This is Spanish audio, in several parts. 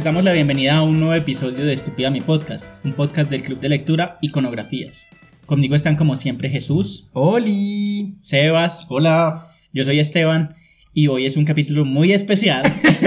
les damos la bienvenida a un nuevo episodio de Estúpida Mi Podcast, un podcast del Club de Lectura Iconografías. Conmigo están como siempre Jesús, ¡Oli! Sebas, Hola. yo soy Esteban y hoy es un capítulo muy especial.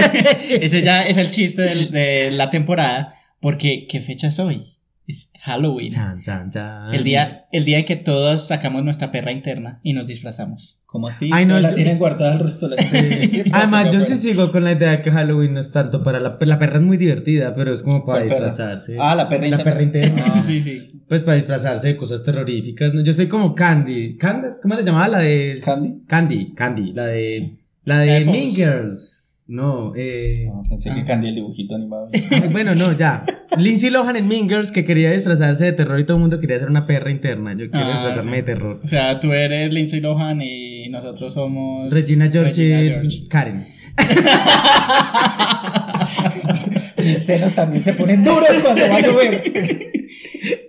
Ese ya es el chiste del- de, la temporada porque ¿qué fecha es hoy? Es Halloween. Chan, chan, chan. El día, el día en que todos sacamos nuestra perra interna y nos disfrazamos. ¿Cómo así? Ay, no, la yo- tienen guardada el resto de la Sí. Además, yo sí sigo con la idea de que Halloween no es tanto para la, la perra es muy divertida, pero es como para ¿Cuál perra? disfrazarse. Ah, la perra La interna. perra interna. Ah. Sí, sí. Pues para disfrazarse de cosas terroríficas. ¿no? Yo soy como Candy. ¿Candy? ¿Cómo le llamaba la de ¿Candy? Candy, Candy, la de la de La Mean. Girls. No, eh No, pensé que Ah. Candy el dibujito animado. ay, bueno, no, ya. Lindsay Lohan en Mean Girls que quería disfrazarse de terror y todo el mundo quería ser una perra interna. Yo quiero Ah, disfrazarme sí. de terror. O sea, tú eres Lindsay Lohan y nosotros somos Regina George Regina George. Karen. Mis senos también se ponen duros cuando va a llover.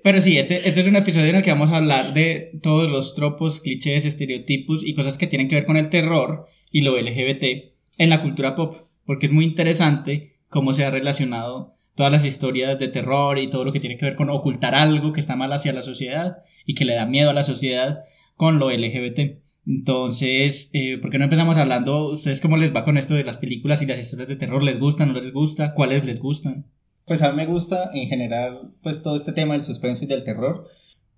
Pero sí, este, este es un episodio en el que vamos a hablar de todos los tropos, clichés, estereotipos y cosas que tienen que ver con el terror y lo LGBT en la cultura pop, porque es muy interesante cómo se ha relacionado todas las historias de terror y todo lo que tiene que ver con ocultar algo que está mal hacia la sociedad y que le da miedo a la sociedad con lo LGBT. Entonces, eh, ¿por qué no empezamos hablando? ¿Ustedes cómo les va con esto de las películas y las historias de terror? ¿Les gustan? ¿No les gusta? ¿Cuáles les gustan? Pues a mí me gusta en general pues todo este tema del suspenso y del terror.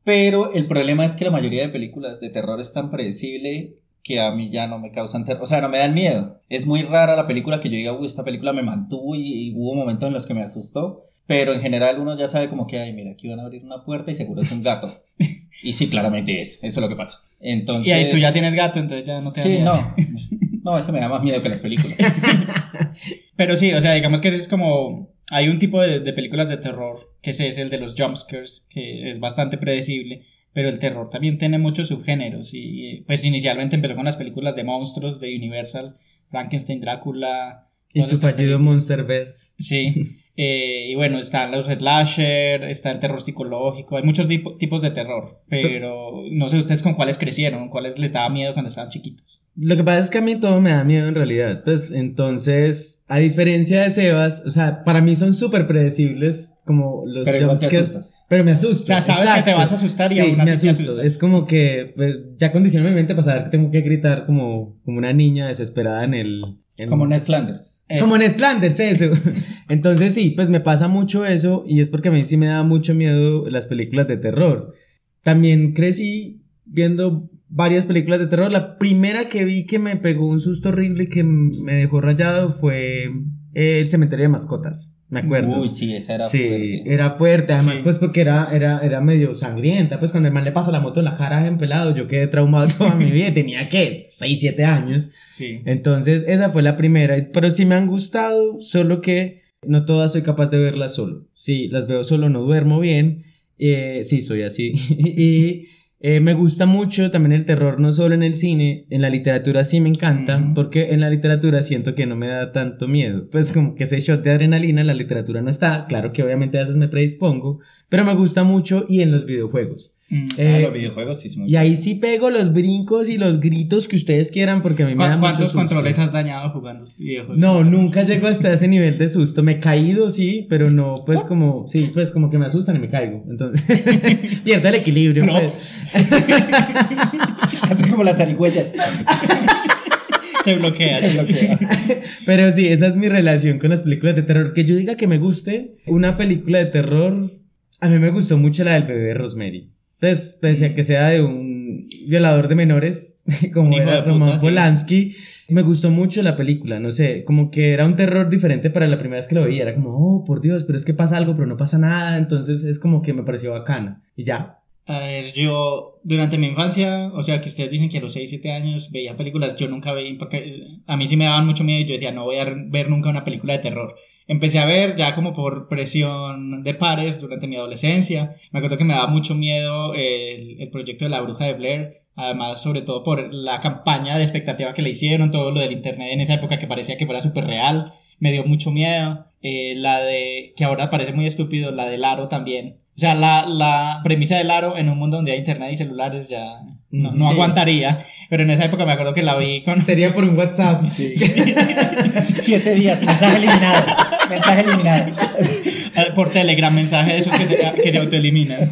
Pero el problema es que la mayoría de películas de terror es tan predecible que a mí ya no me causan terror. O sea, no me dan miedo. Es muy rara la película que yo diga, uy, esta película me mantuvo y, y hubo momentos en los que me asustó. Pero en general uno ya sabe como que, ay, mira, aquí van a abrir una puerta y seguro es un gato. y sí, claramente es. Eso es lo que pasa. Entonces... Y ahí tú ya tienes gato, entonces ya no te da Sí, miedo. no. No, eso me da más miedo que las películas. Pero sí, o sea, digamos que es como. Hay un tipo de, de películas de terror, que ese es el de los jumpscares, que es bastante predecible, pero el terror también tiene muchos subgéneros. Y pues inicialmente empezó con las películas de monstruos de Universal, Frankenstein, Drácula. Y su fallido. Monsterverse. Sí. Eh, y bueno, están los slasher, está el terror psicológico, hay muchos tipo- tipos de terror, pero no sé ustedes con cuáles crecieron, cuáles les daba miedo cuando estaban chiquitos. Lo que pasa es que a mí todo me da miedo en realidad. Pues entonces, a diferencia de Sebas, o sea, para mí son súper predecibles como los Pero jumpscares. asustas. Pero me asusta. O sea, sabes que te vas a asustar y sí, aún me así te asusto. asustas. Es como que pues, ya condiciono mi mente para saber que tengo que gritar como, como una niña desesperada en el... en- Como Ned Flanders. Eso. Como Ned Flanders, eso. Entonces sí, pues me pasa mucho eso y es porque a mí sí me da mucho miedo las películas de terror. También crecí viendo varias películas de terror. La primera que vi que me pegó un susto horrible y que me dejó rayado fue eh, El cementerio de mascotas. Me acuerdo. Uy, sí, esa era sí, fuerte. era fuerte, además Sí. pues porque era, era, era medio sangrienta, pues cuando el man le pasa la moto en la cara en pelado, yo quedé traumado toda mi vida, tenía que 6, 7 años, Sí. entonces esa fue la primera, pero sí me han gustado, solo que no todas soy capaz de verlas solo, sí, las veo solo, no duermo bien, eh, sí, soy así, y eh, me gusta mucho también el terror, no solo en el cine, en la literatura sí me encanta, porque en la literatura siento que no me da tanto miedo, pues como que ese shot de adrenalina en la literatura no está, claro que obviamente a veces me predispongo, pero me gusta mucho y en los videojuegos. Mm. Ah, Eh, los videojuegos sí son y ahí sí pego los brincos y los gritos que ustedes quieran porque a mí me da ¿Cu- mucho ¿Cuántos susto. controles has dañado jugando videojuegos? No, nunca llego hasta ese nivel de susto. Me he caído, sí, pero no, pues como, sí, pues como que me asustan y me caigo. Entonces, pierdo el equilibrio. No. pues. Así como las zarigüeyas. Se bloquea. Se bloquea. Pero sí, esa es mi relación con las películas de terror. Que yo diga que me guste una película de terror, a mí me gustó mucho la del bebé de Rosemary. Pues, pese a que sea de un violador de menores, como Un era puta, Roman sí. Polanski, me gustó mucho la película, no sé, como que era un terror diferente para la primera vez que lo veía. Era como, oh, por Dios, pero es que pasa algo, pero no pasa nada. Entonces es como que me pareció bacana. Y ya. A ver, yo durante mi infancia, o sea, que ustedes dicen que a los 6, 7 años veía películas, yo nunca veía, porque a mí sí me daban mucho miedo y yo decía, no voy a ver nunca una película de terror. Empecé a ver ya como por presión de pares durante mi adolescencia. Me acuerdo que me daba mucho miedo el, el proyecto de la bruja de Blair, además sobre todo por la campaña de expectativa que le hicieron, todo lo del internet en esa época que parecía que fuera súper real, me dio mucho miedo. Eh, la de, que ahora parece muy estúpido, la del aro también. O sea, la, la premisa del aro en un mundo donde hay internet y celulares ya no, no Sí. aguantaría. Pero en esa época me acuerdo que la vi con... Sería por un WhatsApp. Sí. Siete días, mensaje eliminado. Mensaje eliminado. por Telegram, mensaje de esos que se, que se autoeliminan.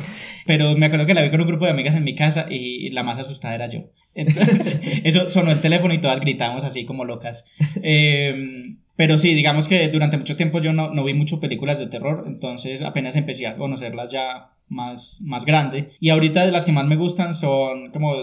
Pero me acuerdo que la vi con un grupo de amigas en mi casa y la más asustada era yo. Entonces, eso sonó el teléfono y todas gritamos así como locas. Eh, pero sí, digamos que durante mucho tiempo yo no, no vi mucho películas de terror, entonces apenas empecé a conocerlas ya más, más grande. Y ahorita de las que más me gustan son, como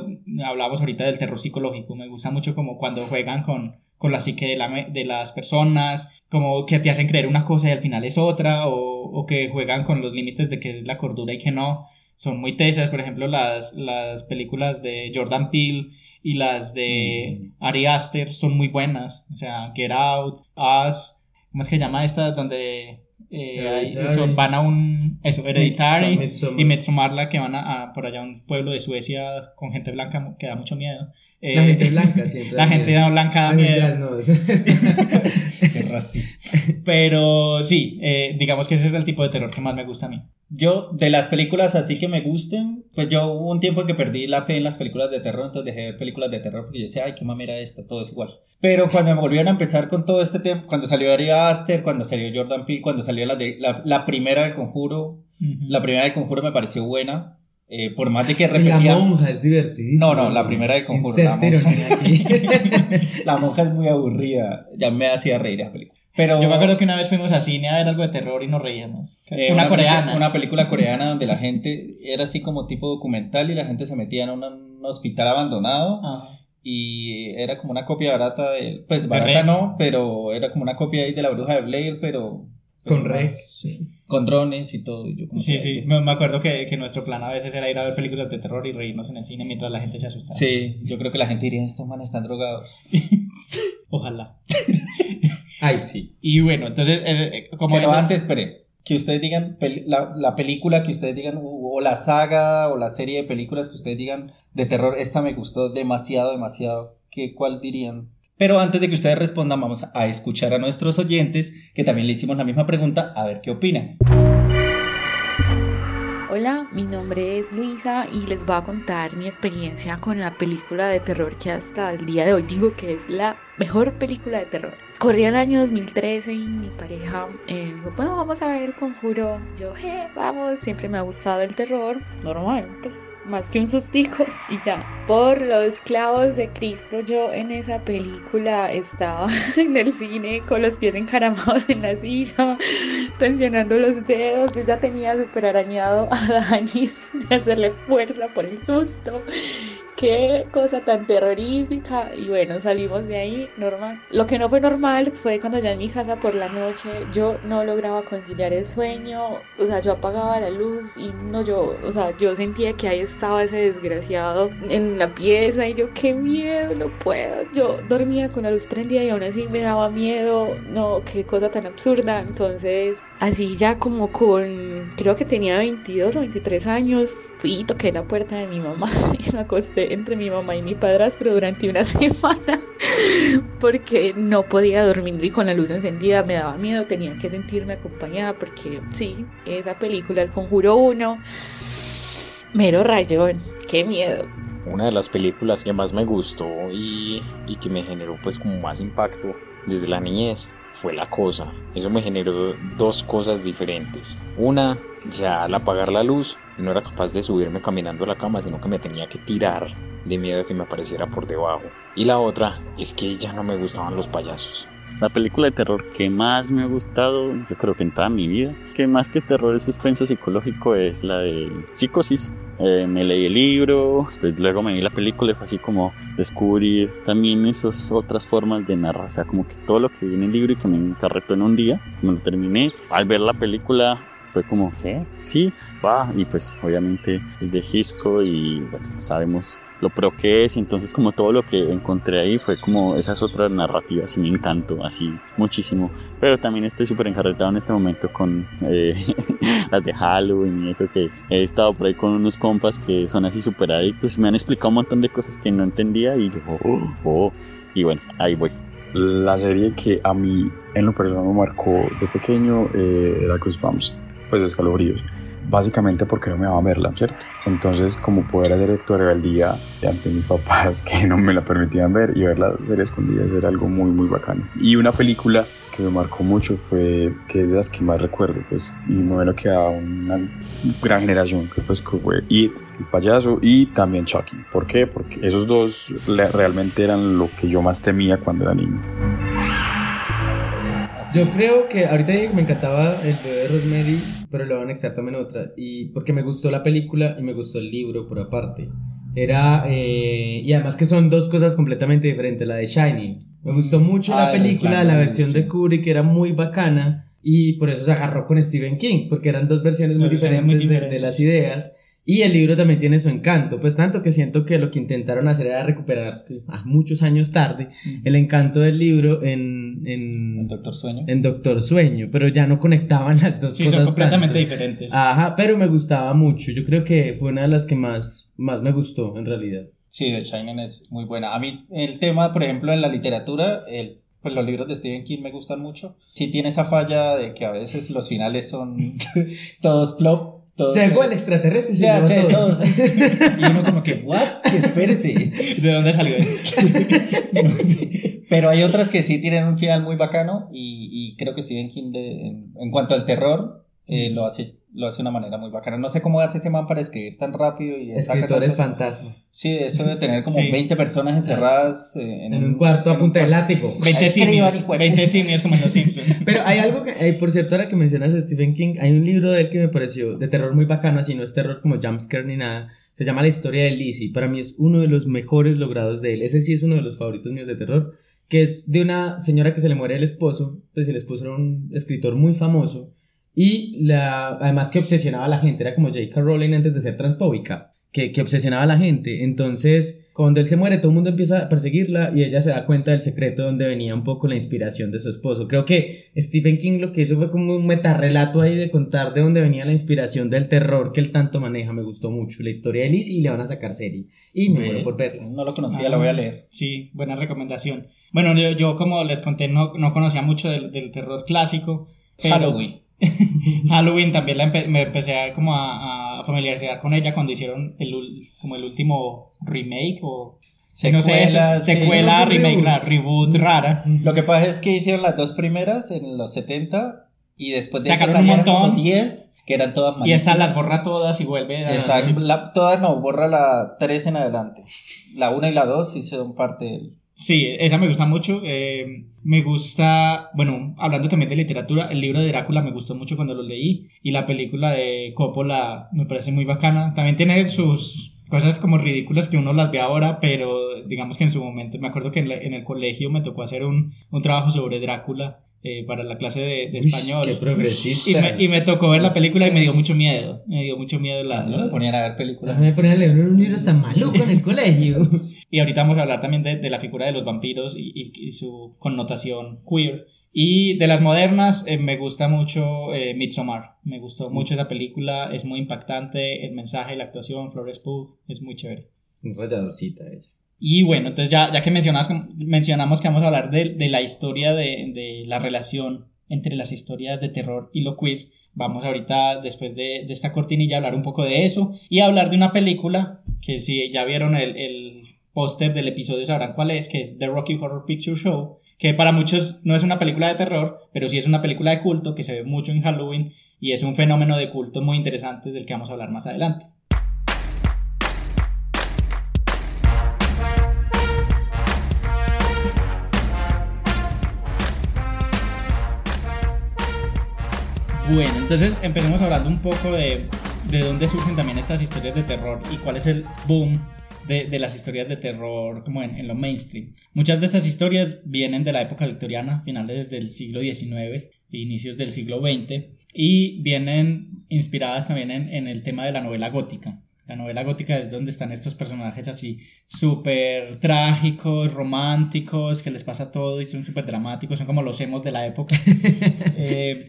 hablábamos ahorita del terror psicológico, me gusta mucho como cuando juegan con, con la psique de, la de las personas, como que te hacen creer una cosa y al final es otra, o, o que juegan con los límites de que es la cordura y que no. Son muy tesas, por ejemplo, las, las películas de Jordan Peele y las de Ari Aster son muy buenas. O sea, Get Out, Us, ¿cómo es que se llama esta? Donde eh, van a un. Eso, Hereditary Midsommar. y Metsumarla, que van a, a por allá a un pueblo de Suecia con gente blanca que da mucho miedo. Eh, La gente blanca siempre. La gente miedo. blanca da miedo. no. Qué racista. Pero sí, eh, digamos que ese es el tipo de terror que más me gusta a mí. Yo, de las películas así que me gusten, pues yo hubo un tiempo que perdí la fe en las películas de terror, entonces dejé de ver películas de terror porque yo decía, ay, qué mamera esta, todo es igual. Pero cuando me volvieron a empezar con todo este tiempo, cuando salió Ari Aster, cuando salió Jordan Peele, cuando salió la, de, la, la primera del Conjuro, la primera del Conjuro me pareció buena, eh, por más de que Y La repetía... monja es divertidísima. No, no, la primera del Conjuro, la aquí. La monja es muy aburrida, ya me hacía reír esa película. Pero, Yo me acuerdo que una vez fuimos a cine a ver algo de terror y nos reíamos. Eh, una, coreana. Una película coreana donde la gente era así como tipo documental y la gente se metía en un hospital abandonado Ah. y era como una copia barata de... Pues barata no, pero era como una copia ahí de la bruja de Blair, pero... Con Rec. sí. Con drones y todo. y yo como Sí, que- sí, me, me acuerdo que, que nuestro plan a veces era ir a ver películas de terror y reírnos en el cine mientras la gente se asustaba. Sí, yo creo que la gente diría, estos manes están drogados. Ojalá. Ay, sí. Y bueno, entonces, eh, como Pero esas- antes, espere, que ustedes digan la, la película que ustedes digan, o, o la saga o la serie de películas que ustedes digan de terror, esta me gustó demasiado, demasiado. ¿Qué, ¿Cuál dirían? Pero antes de que ustedes respondan, vamos a escuchar a nuestros oyentes, que también le hicimos la misma pregunta, a ver qué opinan. Hola, mi nombre es Luisa y les voy a contar mi experiencia con la película de terror que hasta el día de hoy digo que es la mejor película de terror. Corría el año 2013 y mi pareja eh, dijo, bueno, vamos a ver conjuro. Yo, je, vamos, siempre me ha gustado el terror. Normal, pues más que un sustico y ya. Por los clavos de Cristo, yo en esa película estaba en el cine con los pies encaramados en la silla, tensionando los dedos. Yo ya tenía súper arañado a Dani de hacerle fuerza por el susto. Qué cosa tan terrorífica. Y bueno, salimos de ahí normal. Lo que no fue normal fue cuando ya en mi casa por la noche yo no lograba conciliar el sueño. O sea, yo apagaba la luz y no yo, o sea, yo sentía que ahí estaba ese desgraciado en la pieza y yo, qué miedo, no puedo. Yo dormía con la luz prendida y aún así me daba miedo. No, qué cosa tan absurda. Entonces, así ya como con, creo que tenía 22 o 23 años, fui y toqué la puerta de mi mamá y me acosté entre mi mamá y mi padrastro durante una semana porque no podía dormir y con la luz encendida me daba miedo, tenía que sentirme acompañada porque sí, esa película El Conjuro 1, mero rayón, qué miedo. Una de las películas que más me gustó y, y que me generó pues como más impacto desde la niñez fue La Cosa. Eso me generó dos cosas diferentes. Una, ya al apagar la luz, no era capaz de subirme caminando a la cama, sino que me tenía que tirar de miedo de que me apareciera por debajo. Y la otra es que ya no me gustaban los payasos. La película de terror que más me ha gustado, yo creo que en toda mi vida, que más que terror es suspenso psicológico, es la de Psicosis. Eh, me leí el libro, pues luego me vi la película y fue así como descubrir también esas otras formas de narrar, o sea, como que todo lo que vi en el libro y que me encarretó en un día, me lo terminé. Al ver la película fue como, ¿qué? Sí, va, y pues obviamente es de Hisco y bueno, sabemos lo pro que es, entonces como todo lo que encontré ahí fue como esas otras narrativas y me encantó así muchísimo, pero también estoy súper encarretado en este momento con eh, las de Halloween y eso que he estado por ahí con unos compas que son así súper adictos y me han explicado un montón de cosas que no entendía y yo, oh, oh, y bueno, ahí voy. La serie que a mí en lo personal me marcó de pequeño eh, era Goosebumps, pues escalofríos. Básicamente porque no me daba verla, ¿cierto? Entonces, como poder hacer acto de rebeldía ante mis papás que no me la permitían ver y verla ver escondidas era algo muy, muy bacano. Y una película que me marcó mucho fue, que es de las que más recuerdo, pues, y bueno que a una gran generación, que pues que fue It, el payaso, y también Chucky. ¿Por qué? Porque esos dos realmente eran lo que yo más temía cuando era niño. Yo creo que ahorita dije que me encantaba el bebé de Rosemary, pero le van a anexar también otra. Y porque me gustó la película y me gustó el libro por aparte. Era. eh, y además que son dos cosas completamente diferentes. La de Shining. Me gustó mucho Ah, la los película, la versión de Kubrick era muy bacana. Y por eso se agarró con Stephen King, porque eran dos versiones muy Versiones diferentes, muy de- De, diferentes. las ideas. Y el libro también tiene su encanto, pues tanto que siento que lo que intentaron hacer era recuperar, a muchos años tarde, el encanto del libro en, en, Doctor Sueño. en Doctor Sueño, pero ya no conectaban las dos Sí, cosas. son completamente tanto. diferentes. Ajá, pero me gustaba mucho. Yo creo que fue una de las que más, más me gustó, en realidad. Sí, The Shining es muy buena. A mí el tema, por ejemplo, en la literatura, el, pues los libros de Stephen King me gustan mucho. Sí tiene esa falla de que a veces los finales son todos plop. Todos, Llegó el extraterrestre y se Ya sé, todo. todos. Y uno como que, ¿what? Espérese. ¿De dónde salió esto? No, sí. Pero hay otras que sí tienen un final muy bacano y, y creo que Stephen King de- en, en cuanto al terror eh, lo hace lo hace de una manera muy bacana. No sé cómo hace ese man para escribir tan rápido y Escritores fantasma. Sí, eso de tener como Sí. 20 personas encerradas eh, En un cuarto a en punta de látigo. 20 Escriban, simios. hijo de- 20 simios como en los Simpsons. Pero hay algo que, eh, por cierto, ahora que mencionas a Stephen King, hay un libro de él que me pareció de terror muy bacano, así no es terror como jumpscare ni nada. Se llama La historia de Lizzie. Para mí es uno de los mejores logrados de él. Ese sí es uno de los favoritos míos de terror. Que es de una señora que se le muere el esposo. Pues el esposo era un escritor muy famoso. Y la, además que obsesionaba a la gente. Era como J.K. Rowling antes de ser transfóbica. Que, que obsesionaba a la gente. Entonces, cuando él se muere, todo el mundo empieza a perseguirla y ella se da cuenta del secreto donde venía un poco la inspiración de su esposo. Creo que Stephen King lo que hizo fue como un metarrelato ahí de contar de dónde venía la inspiración del terror que él tanto maneja. Me gustó mucho la historia de Liz y le van a sacar serie. Y me muero por verla. No lo conocía, la voy a leer. Sí, buena recomendación. Bueno, yo, yo como les conté, no, no conocía mucho del, del terror clásico. pero- Halloween. Halloween también la empe- me empecé a, como a, a familiarizar con ella cuando hicieron el, como el último remake o no sé, Secuela, secuela, remake, reboot. reboot rara. Lo que pasa es que hicieron las dos primeras en los 70 y después de Sacaron un montón. 10 que eran todas Y esta las malísimas. borra todas y vuelve a... Exacto. La- todas no, borra la 3 en adelante. La 1 y la 2 sí son parte del... Sí, esa me gusta mucho. eh, me gusta, bueno, hablando también de literatura, el libro de Drácula me gustó mucho cuando lo leí y la película de Coppola me parece muy bacana. También tiene sus cosas como ridículas que uno las ve ahora, pero digamos que en su momento, me acuerdo que en, el colegio me tocó hacer un, un trabajo sobre Drácula eh, para la clase de, de Uy, español. qué progresista. Y me, y me tocó ver la película y me dio mucho miedo. Me dio mucho miedo la, No me ponían a ver películas. Me ponían a leer un libro tan maluco en el colegio. Y ahorita vamos a hablar también de, de la figura de los vampiros y, y- y su connotación queer. Y de las modernas, eh, me gusta mucho eh, Midsommar. Me gustó mucho esa película, es muy impactante, el mensaje, la actuación, Flores Pugh, es muy chévere. Un rayadorcita ella. Y bueno, entonces ya, ya que mencionas, mencionamos que vamos a hablar de, de la historia de, de la relación entre las historias de terror y lo queer, vamos ahorita, después de, de esta cortinilla, a hablar un poco de eso y hablar de una película que si ya vieron el, el póster del episodio sabrán cuál es, que es The Rocky Horror Picture Show, que para muchos no es una película de terror, pero sí es una película de culto que se ve mucho en Halloween y es un fenómeno de culto muy interesante del que vamos a hablar más adelante. Bueno, entonces empecemos hablando un poco de, de dónde surgen también estas historias de terror y cuál es el boom de, de las historias de terror como en, en lo mainstream. Muchas de estas historias vienen de la época victoriana, finales del siglo XIX e inicios del siglo XX, y vienen inspiradas también en, en el tema de la novela gótica. La novela gótica es donde están estos personajes así súper trágicos, románticos, que les pasa todo y son súper dramáticos, son como los emos de la época. Eh,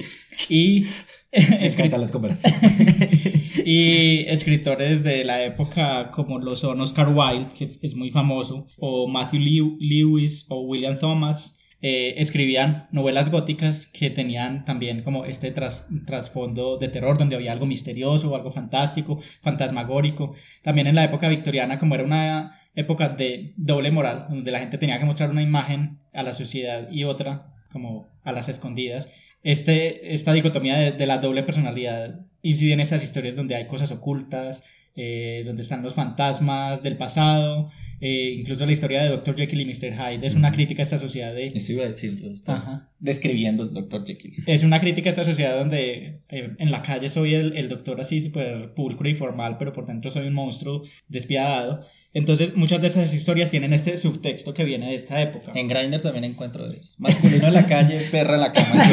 y, encantan las y escritores de la época como lo son Oscar Wilde, que es muy famoso, o Matthew Lew- Lewis o William Thomas, eh, escribían novelas góticas que tenían también como este tras- trasfondo de terror, donde había algo misterioso, algo fantástico, fantasmagórico. También en la época victoriana, como era una época de doble moral, donde la gente tenía que mostrar una imagen a la sociedad y otra como a las escondidas, este, esta dicotomía de, de la doble personalidad incide en estas historias donde hay cosas ocultas, eh, donde están los fantasmas del pasado, eh, incluso la historia de Dr. Jekyll y Mr. Hyde es una crítica a esta sociedad de... Eso iba a decirlo, estás Ajá. describiendo el Dr. Jekyll. Es una crítica a esta sociedad donde eh, en la calle soy el, el doctor así súper pulcro y formal, pero por dentro soy un monstruo despiadado. Entonces muchas de esas historias tienen este subtexto que viene de esta época. En Grindr también encuentro de eso. Masculino en la calle, perra en la cama.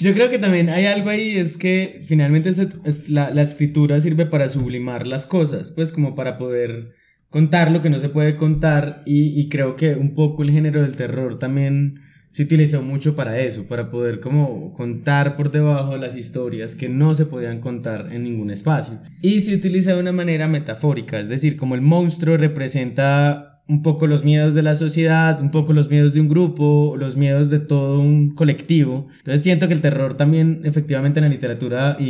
Yo creo que también hay algo ahí, es que finalmente es la, la escritura sirve para sublimar las cosas, pues como para poder contar lo que no se puede contar y, y creo que un poco el género del terror también se utilizó mucho para eso, para poder como contar por debajo las historias que no se podían contar en ningún espacio. Y se utiliza de una manera metafórica, es decir, como el monstruo representa un poco los miedos de la sociedad, un poco los miedos de un grupo, los miedos de todo un colectivo. Entonces siento que el terror también efectivamente en la literatura y,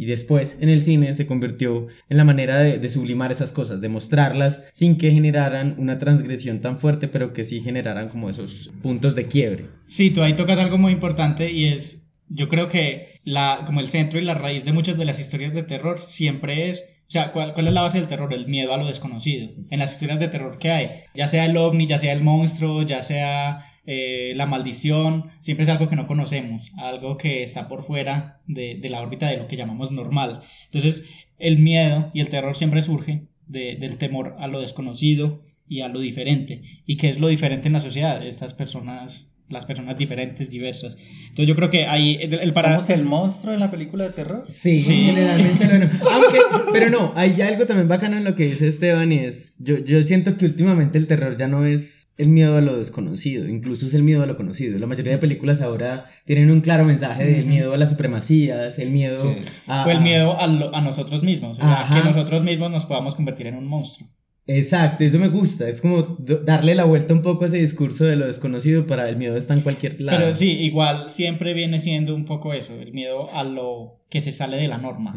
y- después en el cine se convirtió en la manera de, de sublimar esas cosas, de mostrarlas sin que generaran una transgresión tan fuerte, pero que sí generaran como esos puntos de quiebre. Sí, tú ahí tocas algo muy importante y es, yo creo que la, como el centro y la raíz de muchas de las historias de terror siempre es, o sea, ¿cuál, cuál es la base del terror? El miedo a lo desconocido. En las historias de terror que hay, ya sea el ovni, ya sea el monstruo, ya sea eh, la maldición, siempre es algo que no conocemos, algo que está por fuera de, de la órbita de lo que llamamos normal. Entonces, el miedo y el terror siempre surge de- del temor a lo desconocido y a lo diferente. ¿Y qué es lo diferente en la sociedad? Estas personas, las personas diferentes, diversas. Entonces yo creo que ahí el, el para... ¿Somos el monstruo en la película de terror? Sí, Sí. generalmente lo no. Aunque, pero no, hay algo también bacano en lo que dice Esteban y es, yo, yo siento que últimamente el terror ya no es el miedo a lo desconocido, incluso es el miedo a lo conocido. La mayoría de películas ahora tienen un claro mensaje del miedo a las supremacías, el miedo Sí. a... O el miedo a, lo- a nosotros mismos, o sea, que nosotros mismos nos podamos convertir en un monstruo. Exacto, eso me gusta, es como darle la vuelta un poco a ese discurso de lo desconocido para el miedo está en cualquier lado. Pero sí, igual siempre viene siendo un poco eso, el miedo a lo que se sale de la norma.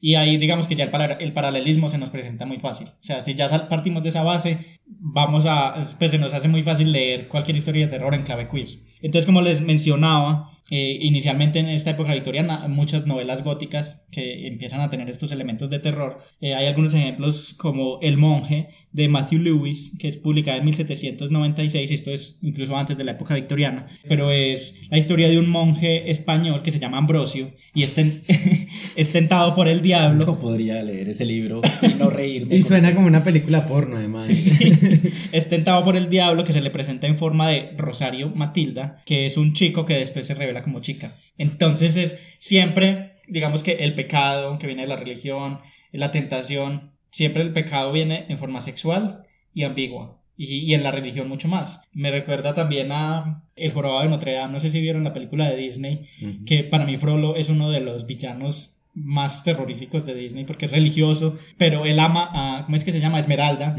Y ahí digamos que ya el, para- el paralelismo se nos presenta muy fácil. O sea, si ya partimos de esa base, vamos a, pues se nos hace muy fácil leer cualquier historia de terror en clave queer. Entonces, como les mencionaba, eh, inicialmente en esta época victoriana, muchas novelas góticas que empiezan a tener estos elementos de terror. Eh, hay algunos ejemplos como El monje de Matthew Lewis, que es publicada en 1796, esto es incluso antes de la época victoriana, pero es la historia de un monje español que se llama Ambrosio y es, ten- es tentado por el diablo. No podría leer ese libro y no reírme. Y suena como una película porno además. Sí, sí. Es tentado por el diablo que se le presenta en forma de Rosario Matilda, que es un chico que después se revela como chica. Entonces es siempre, digamos que el pecado que viene de la religión, la tentación, siempre el pecado viene en forma sexual y ambigua. Y, y en la religión mucho más. Me recuerda también a El Jorobado de Notre Dame, no sé si vieron la película de Disney, que para mí Frollo es uno de los villanos más terroríficos de Disney porque es religioso, pero él ama a, ¿cómo es que se llama? Esmeralda,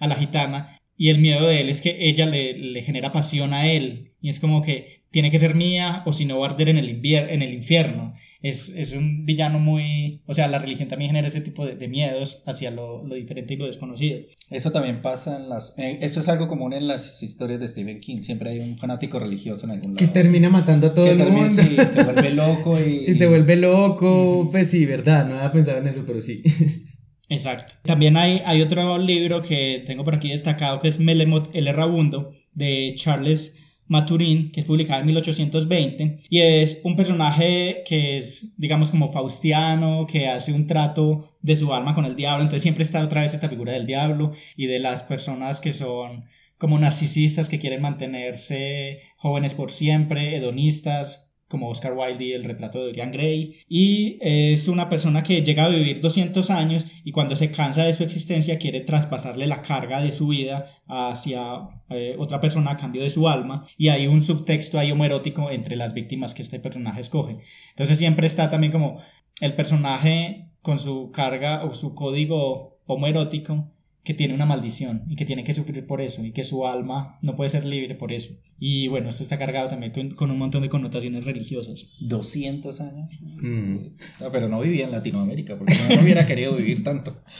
a la gitana y el miedo de él es que ella le, le genera pasión a él y es como que tiene que ser mía o si no va a arder en el, invier- en el infierno. Es, es un villano muy... O sea, la religión también genera ese tipo de, de miedos hacia lo, lo diferente y lo desconocido. Eso también pasa en las... eh, eso es algo común en las historias de Stephen King. Siempre hay un fanático religioso en algún lado. Que termina matando a todo Que el termina- mundo. sí, se vuelve loco y... Y se vuelve loco, pues sí, verdad, no había pensado en eso, pero sí. Exacto. También hay, hay otro libro que tengo por aquí destacado que es Melemot el Errabundo de Charles Maturin, que es publicado en 1820 y es un personaje que es, digamos, como faustiano, que hace un trato de su alma con el diablo, entonces siempre está otra vez esta figura del diablo y de las personas que son como narcisistas que quieren mantenerse jóvenes por siempre, hedonistas, como Oscar Wilde y el retrato de Dorian Gray. Y es una persona que llega a vivir 200 años y cuando se cansa de su existencia quiere traspasarle la carga de su vida hacia eh, otra persona a cambio de su alma. Y hay un subtexto ahí homoerótico entre las víctimas que este personaje escoge. Entonces siempre está también como el personaje con su carga o su código homoerótico que tiene una maldición y que tiene que sufrir por eso y que su alma no puede ser libre por eso. Y bueno, esto está cargado también con, con un montón de connotaciones religiosas. 200 años. Mm. Ah, pero no vivía en Latinoamérica, porque no, no hubiera querido vivir tanto.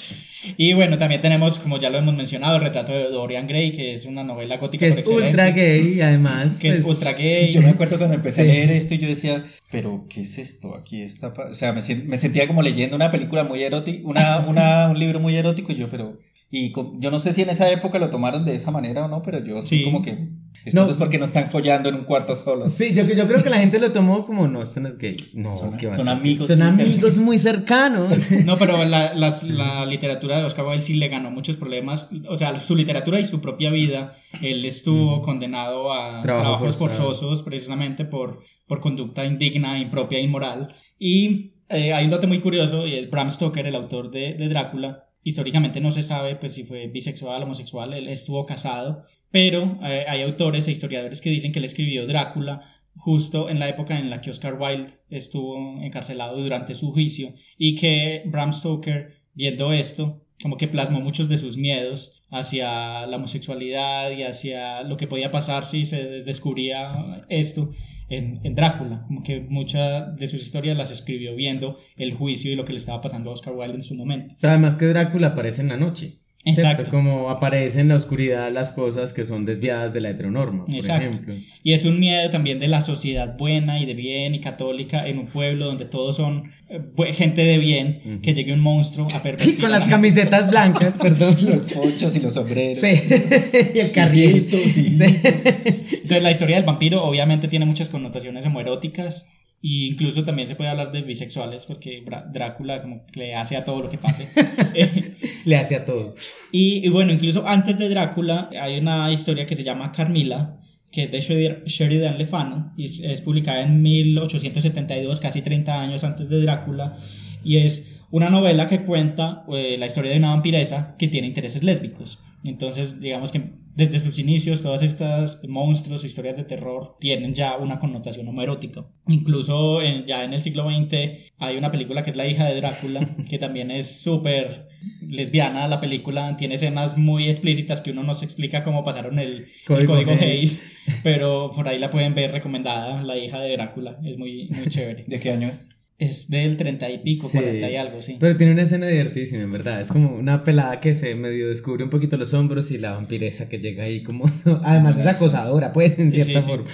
Y bueno, también tenemos, como ya lo hemos mencionado, el retrato de Dorian Gray, que es una novela gótica Que por es excelencia. ultra gay, además. Que es pues, ultra gay. Yo me acuerdo cuando empecé Sí. a leer esto y yo decía, pero ¿qué es esto? Aquí está, pa-". o sea, me, me sentía como leyendo una película muy erótica, una, una, un libro muy erótico y yo, pero, y yo no sé si en esa época lo tomaron de esa manera o no, pero yo sí, Sí. como que, esto No. es porque no están follando en un cuarto solos. Sí, yo, yo creo que la gente lo tomó como, no, esto no es gay. No, Son- ¿qué va a son ser? amigos Son muy amigos muy cercanos. No, pero la, las- la literatura de Oscar Wilde sí le ganó muchos problemas. O sea, su literatura y su propia vida. Él estuvo condenado a Trabajo trabajos forzado. forzosos precisamente por, por conducta indigna, impropia e inmoral. Y eh, hay un dato muy curioso y es Bram Stoker, el autor de, de Drácula. Históricamente no se sabe pues, si fue bisexual, homosexual, él estuvo casado, pero eh, hay autores e historiadores que dicen que él escribió Drácula justo en la época en la que Oscar Wilde estuvo encarcelado durante su juicio y que Bram Stoker, viendo esto, como que plasmó muchos de sus miedos hacia la homosexualidad y hacia lo que podía pasar si se descubría esto en, Drácula, como que muchas de sus historias las escribió viendo el juicio y lo que le estaba pasando a Oscar Wilde en su momento. Además que Drácula aparece en la noche. ¿Cierto? Exacto. Como aparece en la oscuridad las cosas que son desviadas de la heteronorma, por Exacto. ejemplo. Y es un miedo también de la sociedad buena y de bien y católica en un pueblo donde todos son eh, gente de bien, que llegue un monstruo a Sí, pervertir. con a las la- camisetas blancas, perdón. Los ponchos y los sombreros. Sí, y el carrito. sí. Sí. Entonces la historia del vampiro obviamente tiene muchas connotaciones homoeróticas e incluso también se puede hablar de bisexuales porque Drácula como que le hace a todo lo que pase. Le hace a todo. y, y bueno, incluso antes de Drácula hay una historia que se llama Carmila, que es de Sheridan- Sheridan Le Fanu, y es, es publicada en 1872, casi 30 años antes de Drácula, y es una novela que cuenta eh, la historia de una vampiresa que tiene intereses lésbicos. Entonces, digamos que desde sus inicios, todas estas monstruos o historias de terror tienen ya una connotación homoerótica. Incluso en- ya en el siglo XX hay una película que es La hija de Drácula, que también es súper lesbiana. La película tiene escenas muy explícitas que uno no se explica cómo pasaron el el Código Hays. Hays, pero por ahí la pueden ver recomendada, La hija de Drácula. Es muy, muy chévere. ¿De qué año es? Es del 30 y pico, Sí. 40 y algo, sí. Pero tiene una escena divertísima, en verdad. Es como una pelada que se medio descubre un poquito los hombros y la vampiresa que llega ahí como... Además es acosadora, pues, en cierta sí, sí. forma.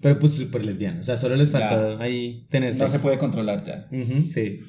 Pero pues súper lesbiana. O sea, solo les faltó ahí tener No se puede controlar ya. Sí.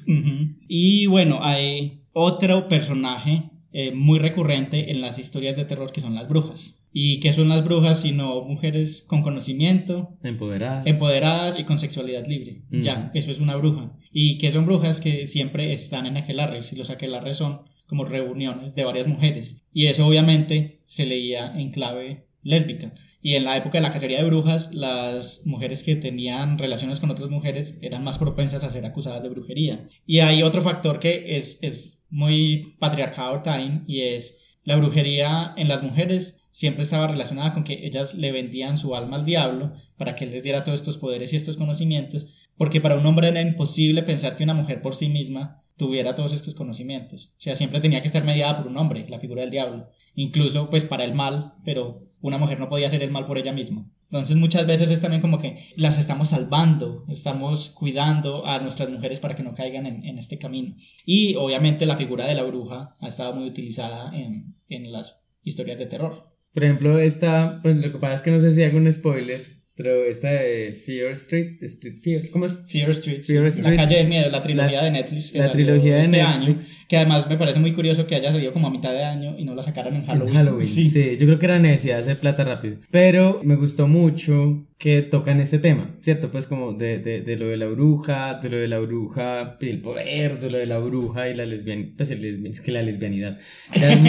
Y bueno, hay otro personaje eh, muy recurrente en las historias de terror que son las brujas. ¿Y qué son las brujas sino mujeres con conocimiento, Empoderada. empoderadas y con sexualidad libre? Ya, eso es una bruja. ¿Y qué son brujas? Que siempre están en aquelarres y los aquelarres son como reuniones de varias mujeres. Y eso obviamente se leía en clave lésbica. Y en la época de la cacería de brujas, las mujeres que tenían relaciones con otras mujeres eran más propensas a ser acusadas de brujería. Y hay otro factor que es, es muy patriarcado time y es la brujería en las mujeres siempre estaba relacionada con que ellas le vendían su alma al diablo para que él les diera todos estos poderes y estos conocimientos, porque para un hombre era imposible pensar que una mujer por sí misma tuviera todos estos conocimientos. O sea, siempre tenía que estar mediada por un hombre, la figura del diablo. Incluso pues para el mal, pero una mujer no podía hacer el mal por ella misma. Entonces muchas veces es también como que las estamos salvando, estamos cuidando a nuestras mujeres para que no caigan en, este camino. Y obviamente la figura de la bruja ha estado muy utilizada en, en las historias de terror. Por ejemplo, esta, pues lo que pasa es que no sé si hago un spoiler, pero esta de Fear Street, Street Fear, ¿cómo es? Fear Street, sí, Fear La Street. calle del miedo, la trilogía La- de Netflix. que La trilogía de este año, Netflix. que además me parece muy curioso que haya salido como a mitad de año y no la sacaron en Halloween. En Halloween. Sí. yo creo que era necesidad de hacer plata rápido. Pero me gustó mucho que tocan este tema, ¿cierto? Pues como de, de, de lo de la bruja, de lo de la bruja, el poder, de lo de la bruja y la lesbianidad. Pues el lesbi- es que la lesbianidad.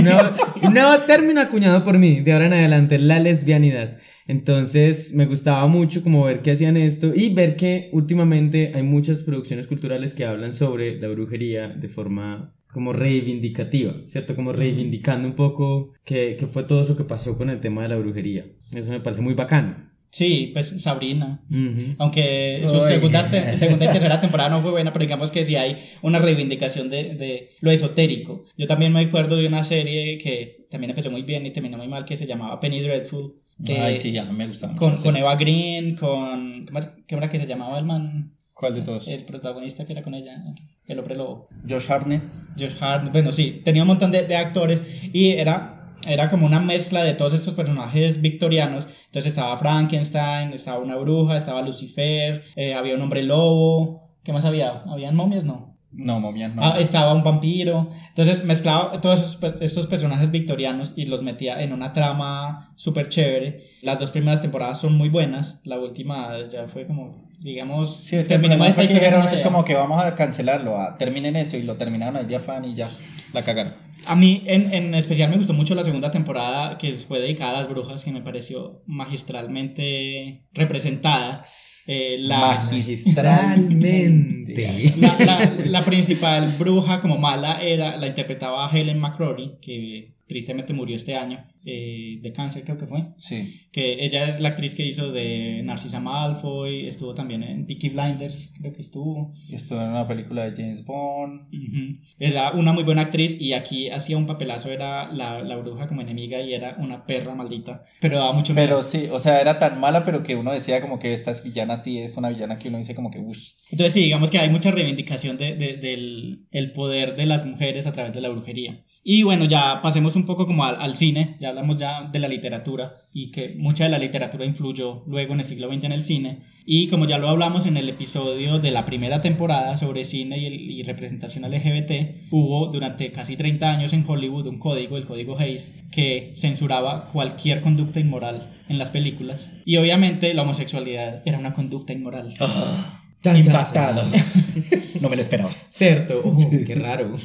Nuevo, un nuevo término acuñado por mí, de ahora en adelante, la lesbianidad. Entonces me gustaba mucho como ver que hacían esto y ver que últimamente hay muchas producciones culturales que hablan sobre la brujería de forma como reivindicativa, ¿cierto? Como reivindicando un poco que, que fue todo eso que pasó con el tema de la brujería. Eso me parece muy bacano. Sí, pues Sabrina. Ujú. Aunque su segunda, te- segunda y tercera temporada no fue buena, pero digamos que sí hay una reivindicación de, de lo esotérico. Yo también me acuerdo de una serie que también empezó muy bien y terminó muy mal, que se llamaba Penny Dreadful. eh, Ay, sí, ya no me gusta. Con, con Eva Green, con... ¿Qué, más, qué era que se llamaba el man? ¿Cuál de todos? El protagonista que era con ella, el hombre lobo. Josh Hartnett. Josh Hart, bueno, sí, tenía un montón de, de actores y era, era como una mezcla de todos estos personajes victorianos. Entonces estaba Frankenstein, estaba una bruja, estaba Lucifer, eh, había un hombre lobo. ¿Qué más había? ¿Habían momias? No. No, momia, no. Ah, estaba un vampiro. Entonces mezclaba todos esos, estos personajes victorianos y los metía en una trama súper chévere. Las dos primeras temporadas son muy buenas. La última ya fue como, digamos, Sí, es que terminemos esta que historia dijeron, como es como que vamos a cancelarlo, a, terminen eso y lo terminaron ahí de afán y ya la cagaron. A mí en, en especial me gustó mucho la segunda temporada que fue dedicada a las brujas, que me pareció magistralmente representada. Eh, la, Magistralmente. la, la- la principal bruja como mala era la interpretaba Helen McCrory, que tristemente murió este año eh, de cáncer creo que fue. Sí. Que ella es la actriz que hizo de Narcisa Malfoy, estuvo también en Peaky Blinders, creo que estuvo. Estuvo en una película de James Bond. Ujú. Era una muy buena actriz y aquí hacía un papelazo, era la, la bruja como enemiga y era una perra maldita, pero daba mucho miedo. Pero sí, o sea, era tan mala, pero que uno decía como que esta es villana, sí, es una villana que uno dice como que, uff. Entonces sí, digamos que hay mucha reivindicación de, de- del el poder de las mujeres a través de la brujería. Y bueno, ya pasemos un poco como al, al cine, ya hablamos ya de la literatura y que mucha de la literatura influyó luego en el siglo XX en el cine. Y como ya lo hablamos en el episodio de la primera temporada sobre cine y, el- y representación LGBT, hubo durante casi 30 años en Hollywood un código, el código Hayes, que censuraba cualquier conducta inmoral en las películas. Y obviamente la homosexualidad era una conducta inmoral. Chan, Impactado. no me lo esperaba. Cierto, oh, qué raro.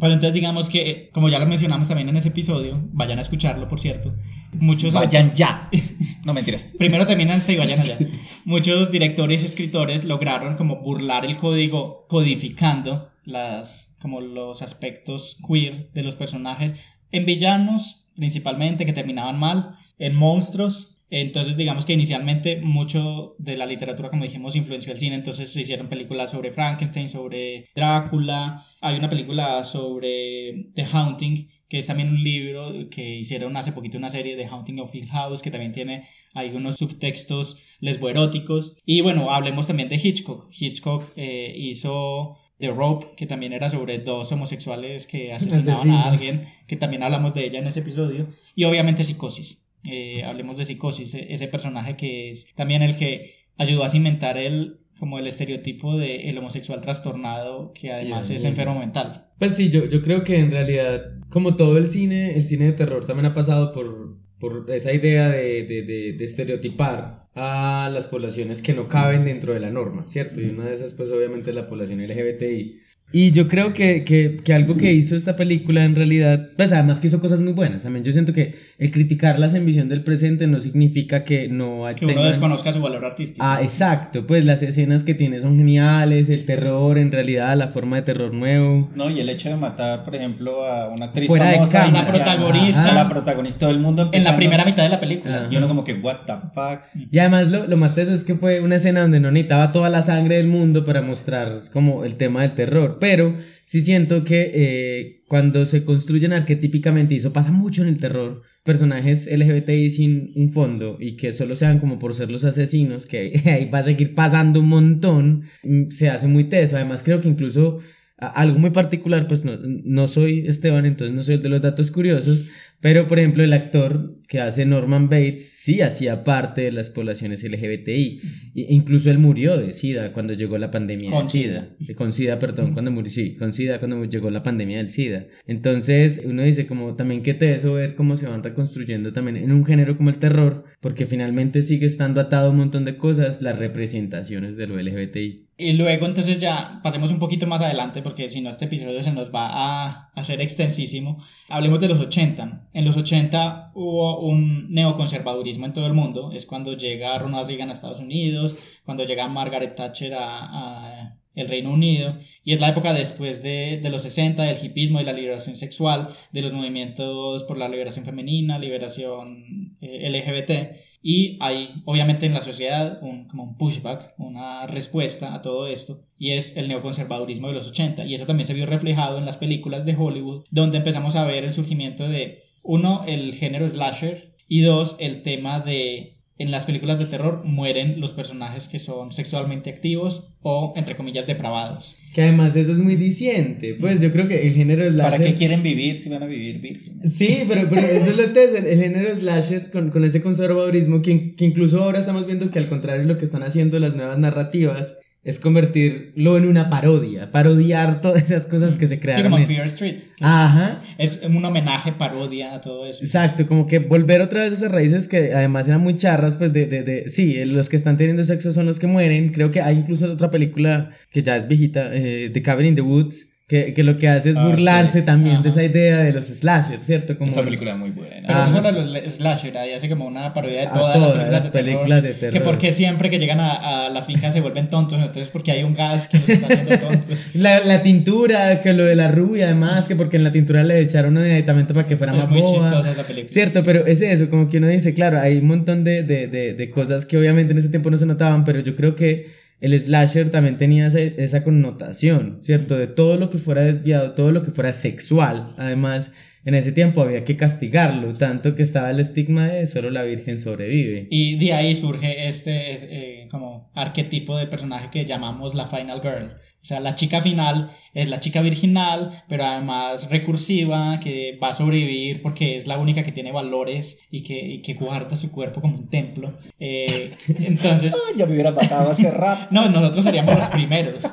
Pero entonces digamos que, como ya lo mencionamos también en ese episodio, vayan a escucharlo, por cierto. Muchos Vayan ya. No mentiras. Primero terminan este y vayan allá. Muchos directores y escritores lograron como burlar el código codificando las como los aspectos queer de los personajes en villanos principalmente que terminaban mal, en monstruos. Entonces digamos que inicialmente mucho de la literatura como dijimos influenció el cine, entonces se hicieron películas sobre Frankenstein, sobre Drácula, hay una película sobre The Haunting que es también un libro que hicieron hace poquito una serie de Haunting of Hill House que también tiene hay unos subtextos lesboeróticos. Y bueno, hablemos también de Hitchcock. Hitchcock eh, hizo The Rope, que también era sobre dos homosexuales que asesinaban a Asesinos. alguien, que también hablamos de ella en ese episodio. Y obviamente Psicosis. Eh, hablemos de Psicosis, e- ese personaje que es también el que ayudó a cimentar el como el estereotipo de el homosexual trastornado que además es enfermo mental. Pues sí, yo, yo creo que en realidad, como todo el cine, el cine de terror también ha pasado por, por esa idea de, de, de, de estereotipar a las poblaciones que no caben dentro de la norma, ¿cierto? Y una de esas, pues obviamente es la población LGBTI. Y yo creo que, que, que algo que hizo esta película en realidad, pues además que hizo cosas muy buenas. También yo siento que el criticarlas en visión del presente no significa que no Que uno tengan- desconozca su valor artístico. Ah, exacto, pues las escenas que tiene son geniales, el terror, en realidad la forma de terror nuevo. No, y el hecho de matar, por ejemplo, a una actriz Fuera de famosa. cámara. La protagonista. A la protagonista, todo el mundo en la primera mitad de la película. Ah. Y uno como que, what the fuck. Y además lo, lo más teso es que fue una escena donde no necesitaba toda la sangre del mundo para mostrar como el tema del terror, pero sí siento que eh, cuando se construyen arquetípicamente, y eso pasa mucho en el terror, personajes LGBTI sin un fondo y que solo sean como por ser los asesinos, que ahí va a seguir pasando un montón, mm, se hace muy teso. Además creo que incluso algo muy particular, pues no, no soy Esteban, entonces no soy el de los datos curiosos, pero por ejemplo el actor que hace Norman Bates sí hacía parte de las poblaciones LGBTI, e incluso él murió de SIDA cuando llegó la pandemia Con del SIDA, con SIDA, perdón, cuando murió, sí, con SIDA cuando llegó la pandemia del SIDA. Entonces uno dice como también que te eso ver cómo se van reconstruyendo también en un género como el terror, porque finalmente sigue estando atado a un montón de cosas las representaciones de lo LGBTI. Y luego entonces ya pasemos un poquito más adelante porque si no este episodio se nos va a hacer extensísimo. Hablemos de los 80. En los 80 hubo un neoconservadurismo en todo el mundo. Es cuando llega Ronald Reagan a Estados Unidos, cuando llega Margaret Thatcher a, el Reino Unido. Y es la época después de, de los 60, del hipismo, de la liberación sexual, de los movimientos por la liberación femenina, liberación eh, LGBT. Y hay, obviamente, en la sociedad un, como un pushback, una respuesta a todo esto, y es el neoconservadurismo de los 80. Y eso también se vio reflejado en las películas de Hollywood, donde empezamos a ver el surgimiento de, uno, el género slasher, y dos, el tema de en las películas de terror mueren los personajes que son sexualmente activos o, entre comillas, depravados. Que además eso es muy diciente. Pues yo creo que el género slasher... ¿Para qué quieren vivir si van a vivir vírgenes? Sí, pero, pero eso es lo que es el, el género slasher con, con ese conservadurismo que, que incluso ahora estamos viendo que al contrario lo que están haciendo las nuevas narrativas es convertirlo en una parodia, parodiar todas esas cosas que se Sí, crearon. como en- Fear Street. Ajá, Es un homenaje, parodia a todo eso. exacto, como que volver otra vez a esas raíces que además eran muy charras, pues de, de, de, sí, los que están teniendo sexo son los que mueren, creo que hay incluso otra película que ya es viejita, eh, The Cabin in the Woods, que, que lo que hace es Ah, burlarse sí. también de Ajá. esa idea de los slashers, ¿cierto? Como Esa película es muy buena. Pero Ah, no solo los slasher, ahí hace como una parodia de todas, todas las las películas, de, películas terror, de Que terror. porque siempre que llegan a, a la finca se vuelven tontos, entonces porque hay un gas que los está haciendo tontos. La, la tintura, que lo de la rubia, además, que porque en la tintura le echaron un aditamento para que fuera Es más muy boba. chistosa esa película. Cierto, pero es eso, como que uno dice, claro, hay un montón de, de, de, de cosas que obviamente en ese tiempo no se notaban, pero yo creo que el slasher también tenía esa, connotación, ¿cierto? De todo lo que fuera desviado, todo lo que fuera sexual. Además, en ese tiempo había que castigarlo, tanto que estaba el estigma de solo la Virgen sobrevive. Y de ahí surge este eh, como arquetipo de personaje que llamamos la Final Girl. O sea, la chica final es la chica virginal, pero además recursiva, que va a sobrevivir porque es la única que tiene valores y que, y que guarda su cuerpo como un templo. Eh, entonces, Ah, ya me hubiera matado hace rato. no, nosotros seríamos los primeros.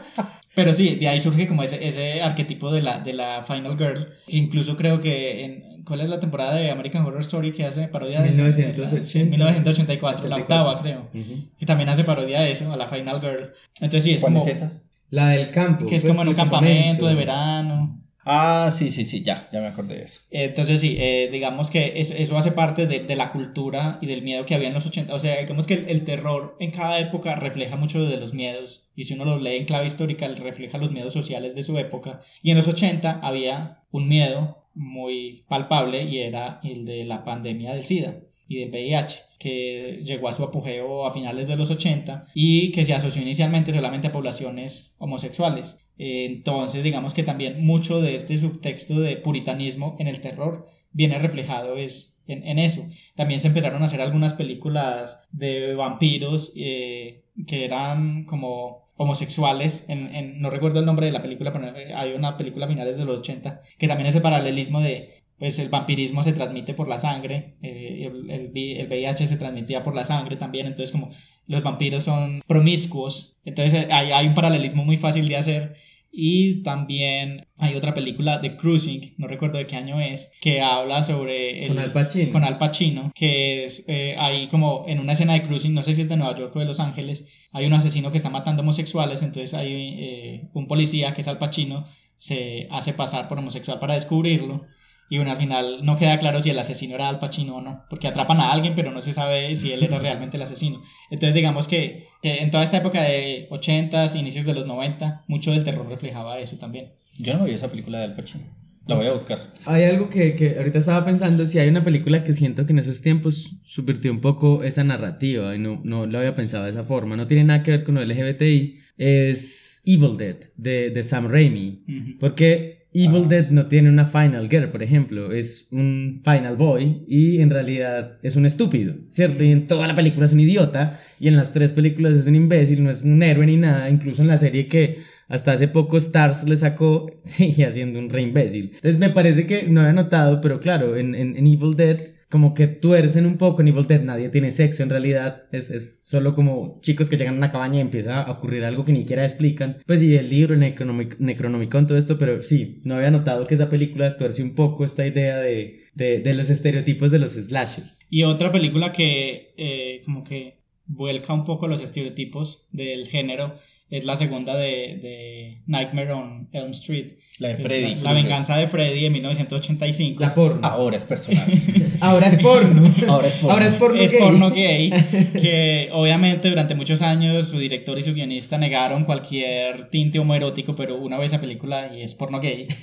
Pero sí, de ahí surge como ese, ese arquetipo de la, de la Final Girl. Que incluso creo que en. ¿Cuál es la temporada de American Horror Story que hace parodia de eso? 1980. Sí, 1984, la octava, creo. Ujú. Que también hace parodia de eso, a la Final Girl. Entonces sí, es ¿Cuál como. es esa? La del campo. Que es pues, como en un campamento de verano. Ah, sí, sí, sí, ya, ya me acordé de eso. Entonces sí, eh, digamos que eso, eso hace parte de, de la cultura y del miedo que había en los 80. O sea, digamos que el, terror en cada época refleja mucho de los miedos. Y si uno lo lee en clave histórica, refleja los miedos sociales de su época. Y en los 80 había un miedo muy palpable y era el de la pandemia del SIDA y del VIH, que llegó a su apogeo a finales de los 80 y que se asoció inicialmente solamente a poblaciones homosexuales. Entonces, digamos que también mucho de este subtexto de puritanismo en el terror viene reflejado es en, en eso. También se empezaron a hacer algunas películas de vampiros eh, que eran como homosexuales, en, en- no recuerdo el nombre de la película, pero hay una película a finales de los 80 que también es el paralelismo de, pues el vampirismo se transmite por la sangre, eh, el, el vi- el VIH se transmitía por la sangre también, entonces como los vampiros son promiscuos, entonces eh, hay, hay un paralelismo muy fácil de hacer. Y también hay otra película de Cruising, no recuerdo de qué año es, que habla sobre... Con Al Pacino. Con Al Pacino, que es eh, ahí como en una escena de Cruising, no sé si es de Nueva York o de Los Ángeles, hay un asesino que está matando homosexuales, entonces hay eh, un policía que es Al Pacino, se hace pasar por homosexual para descubrirlo. Y bueno, al final no queda claro si el asesino era Al Pacino o no, porque atrapan a alguien, pero no se sabe si él era realmente el asesino. Entonces, digamos que, que en toda esta época de 80s, inicios de los 90, mucho del terror reflejaba eso también. Yo no vi esa película de Al Pacino. La voy a buscar. Hay algo que, que ahorita estaba pensando, si hay una película que siento que en esos tiempos subvirtió un poco esa narrativa y no, no lo había pensado de esa forma, no tiene nada que ver con lo LGBTI, es Evil Dead de, de Sam Raimi. Porque Evil Ah. Dead no tiene una Final Girl, por ejemplo, es un Final Boy y en realidad es un estúpido, ¿cierto? Y en toda la película es un idiota y en las tres películas es un imbécil, no es un héroe ni nada, incluso en la serie que hasta hace poco Stars le sacó, sigue siendo un re imbécil. Entonces me parece que no había notado, pero claro, en, en, en Evil Dead como que tuercen un poco en Evil Dead, nadie tiene sexo en realidad, es, es solo como chicos que llegan a una cabaña y empieza a ocurrir algo que ni siquiera explican. Pues sí, el libro, el Necronomic- Necronomicon, todo esto, pero sí, no había notado que esa película tuerce un poco esta idea de, de, de los estereotipos de los slasher. Y otra película que eh, como que vuelca un poco los estereotipos del género es la segunda de, de Nightmare on Elm Street. La de Freddy. La, la venganza de Freddy de 1985. La porno. Ahora es personal. Ahora es porno. Ahora es porno. Ahora es porno. es gay. porno gay, que obviamente durante muchos años su director y su guionista negaron cualquier tinte homoerótico, pero una vez esa película y es porno gay.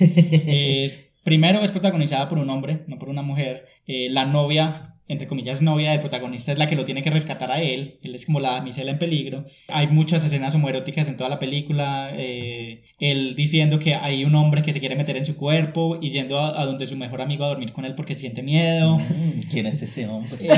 Es, primero es protagonizada por un hombre, no por una mujer. Eh, la novia entre comillas, novia del protagonista es la que lo tiene que rescatar a él. Él es como la damisela en peligro. Hay muchas escenas homoeróticas en toda la película. eh, él diciendo que hay un hombre que se quiere meter en su cuerpo y yendo a, a donde su mejor amigo a dormir con él porque siente miedo. Mm, ¿Quién es ese hombre?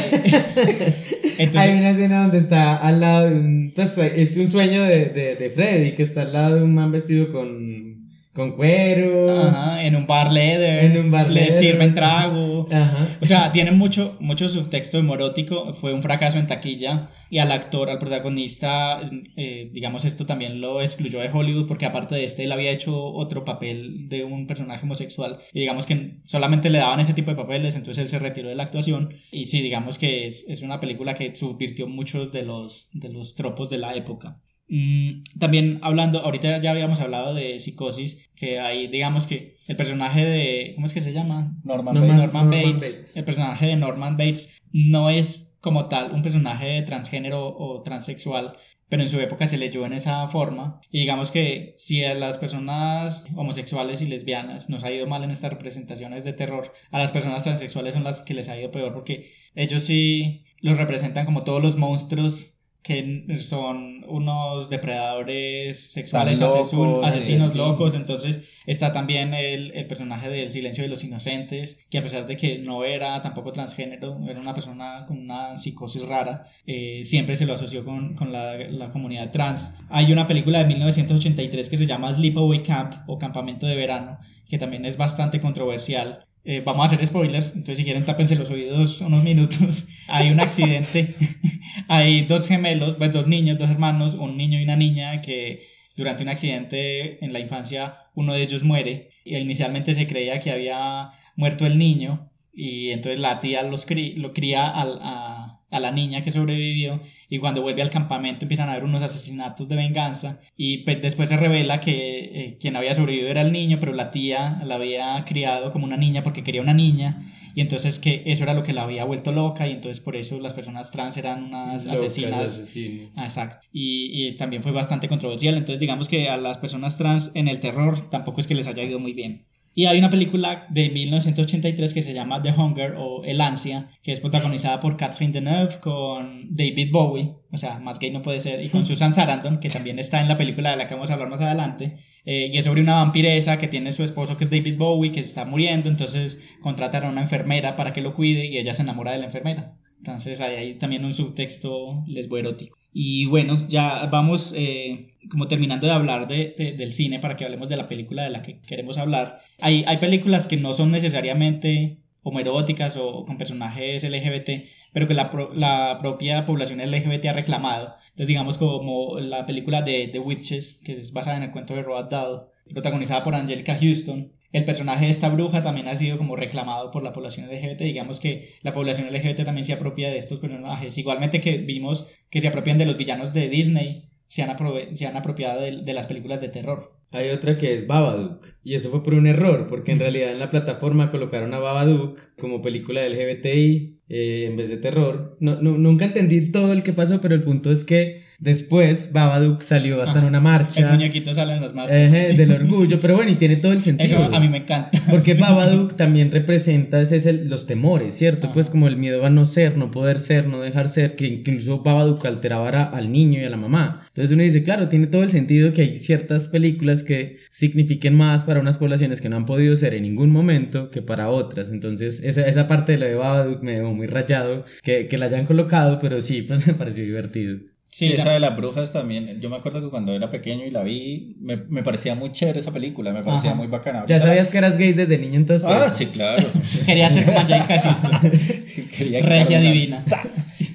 Entonces, Hay una escena donde está al lado de un... pues, es un sueño de, de, de Freddy, que está al lado de un man vestido con, con cuero. ajá, en un bar leather. En un bar Le leather. sirven trago. Ajá. O sea, tiene mucho, mucho subtexto homorótico, fue un fracaso en taquilla y al actor, al protagonista, eh, digamos, esto también lo excluyó de Hollywood porque aparte de este él había hecho otro papel de un personaje homosexual y digamos que solamente le daban ese tipo de papeles, entonces él se retiró de la actuación y sí, digamos que es, es una película que subvirtió muchos de los, de los tropos de la época. Mm, también hablando, ahorita ya habíamos hablado de psicosis, que ahí digamos que el personaje de, ¿cómo es que se llama? Norman, Norman- Bates. Norman, Norman Bates, Bates. el personaje de Norman Bates no es como tal un personaje de transgénero o transexual, pero en su época se leyó en esa forma. Y digamos que si a las personas homosexuales y lesbianas nos ha ido mal en estas representaciones de terror, a las personas transexuales son las que les ha ido peor porque ellos sí los representan como todos los monstruos que son unos depredadores sexuales, asesun- asesinos sí, locos, entonces está también el, el personaje del silencio de los inocentes, que a pesar de que no era tampoco transgénero, era una persona con una psicosis rara, eh, siempre se lo asoció con, con la, la comunidad trans. Hay una película de 1983 que se llama Sleepaway Camp o Campamento de Verano, que también es bastante controversial. Eh, vamos a hacer spoilers, entonces si quieren tápense los oídos unos minutos. Hay un accidente, hay dos gemelos, pues dos niños, dos hermanos, un niño y una niña que durante un accidente en la infancia uno de ellos muere y inicialmente se creía que había muerto el niño y entonces la tía los cri- lo cría al- a, a la niña que sobrevivió y cuando vuelve al campamento empiezan a haber unos asesinatos de venganza y pues, después se revela que eh, quien había sobrevivido era el niño pero la tía la había criado como una niña porque quería una niña y entonces que eso era lo que la había vuelto loca y entonces por eso las personas trans eran unas Locas, asesinas asesinos. Ah, Exacto. Y, y también fue bastante controversial. Entonces, digamos que a las personas trans en el terror tampoco es que les haya ido muy bien. Y hay una película de 1983 que se llama The Hunger o El Ansia, que es protagonizada por Catherine Deneuve con David Bowie, o sea, más gay no puede ser, y con Susan Sarandon, que también está en la película de la que vamos a hablar más adelante. Eh, y es sobre una vampiresa que tiene su esposo que es David Bowie, que se está muriendo, entonces contratan a una enfermera para que lo cuide y ella se enamora de la enfermera. Entonces hay ahí también un subtexto lesboerótico. Y bueno, ya vamos eh, como terminando de hablar de, de- del cine para que hablemos de la película de la que queremos hablar. Hay, hay películas que no son necesariamente homoeróticas o con personajes LGBT, pero que la propia población LGBT ha reclamado. Entonces digamos como la película de The Witches, que es basada en el cuento de Roald Dahl, protagonizada por Angelica Houston. El personaje de esta bruja también ha sido como reclamado por la población LGBT. Digamos que la población LGBT también se apropia de estos personajes. Igualmente que vimos que se apropian de los villanos de Disney, se han, se han apropiado de, de las películas de terror. Hay otra que es Babadook. Y eso fue por un error, porque en realidad en la plataforma colocaron a Babadook como película LGBTI eh, en vez de terror. No, no- nunca entendí todo el que pasó, pero el punto es que después Babadook salió hasta en una El marcha muñequito sale en las marchas. eh, del orgullo. Pero bueno, y tiene todo el sentido. Eso a mí me encanta. Porque Babadook también representa ese es el- los temores, ¿cierto? Ajá. Pues como el miedo a no ser, no poder ser, no dejar ser, que incluso Babadook alteraba a- al niño y a la mamá. Entonces uno dice, claro, tiene todo el sentido que hay ciertas películas que signifiquen más para unas poblaciones que no han podido ser en ningún momento que para otras. Entonces esa, esa parte de la de Babadook me dejó muy rayado que, que la hayan colocado, pero sí, pues me pareció divertido. Sí, esa de las brujas también. Yo me acuerdo que cuando era pequeño y la vi, me, me parecía muy chévere esa película, me parecía Ajá. muy bacana. ¿Ya sabías que eras gay desde niño entonces? Ah, eso? sí, claro. Quería ser como Houston. Quería Regia divina.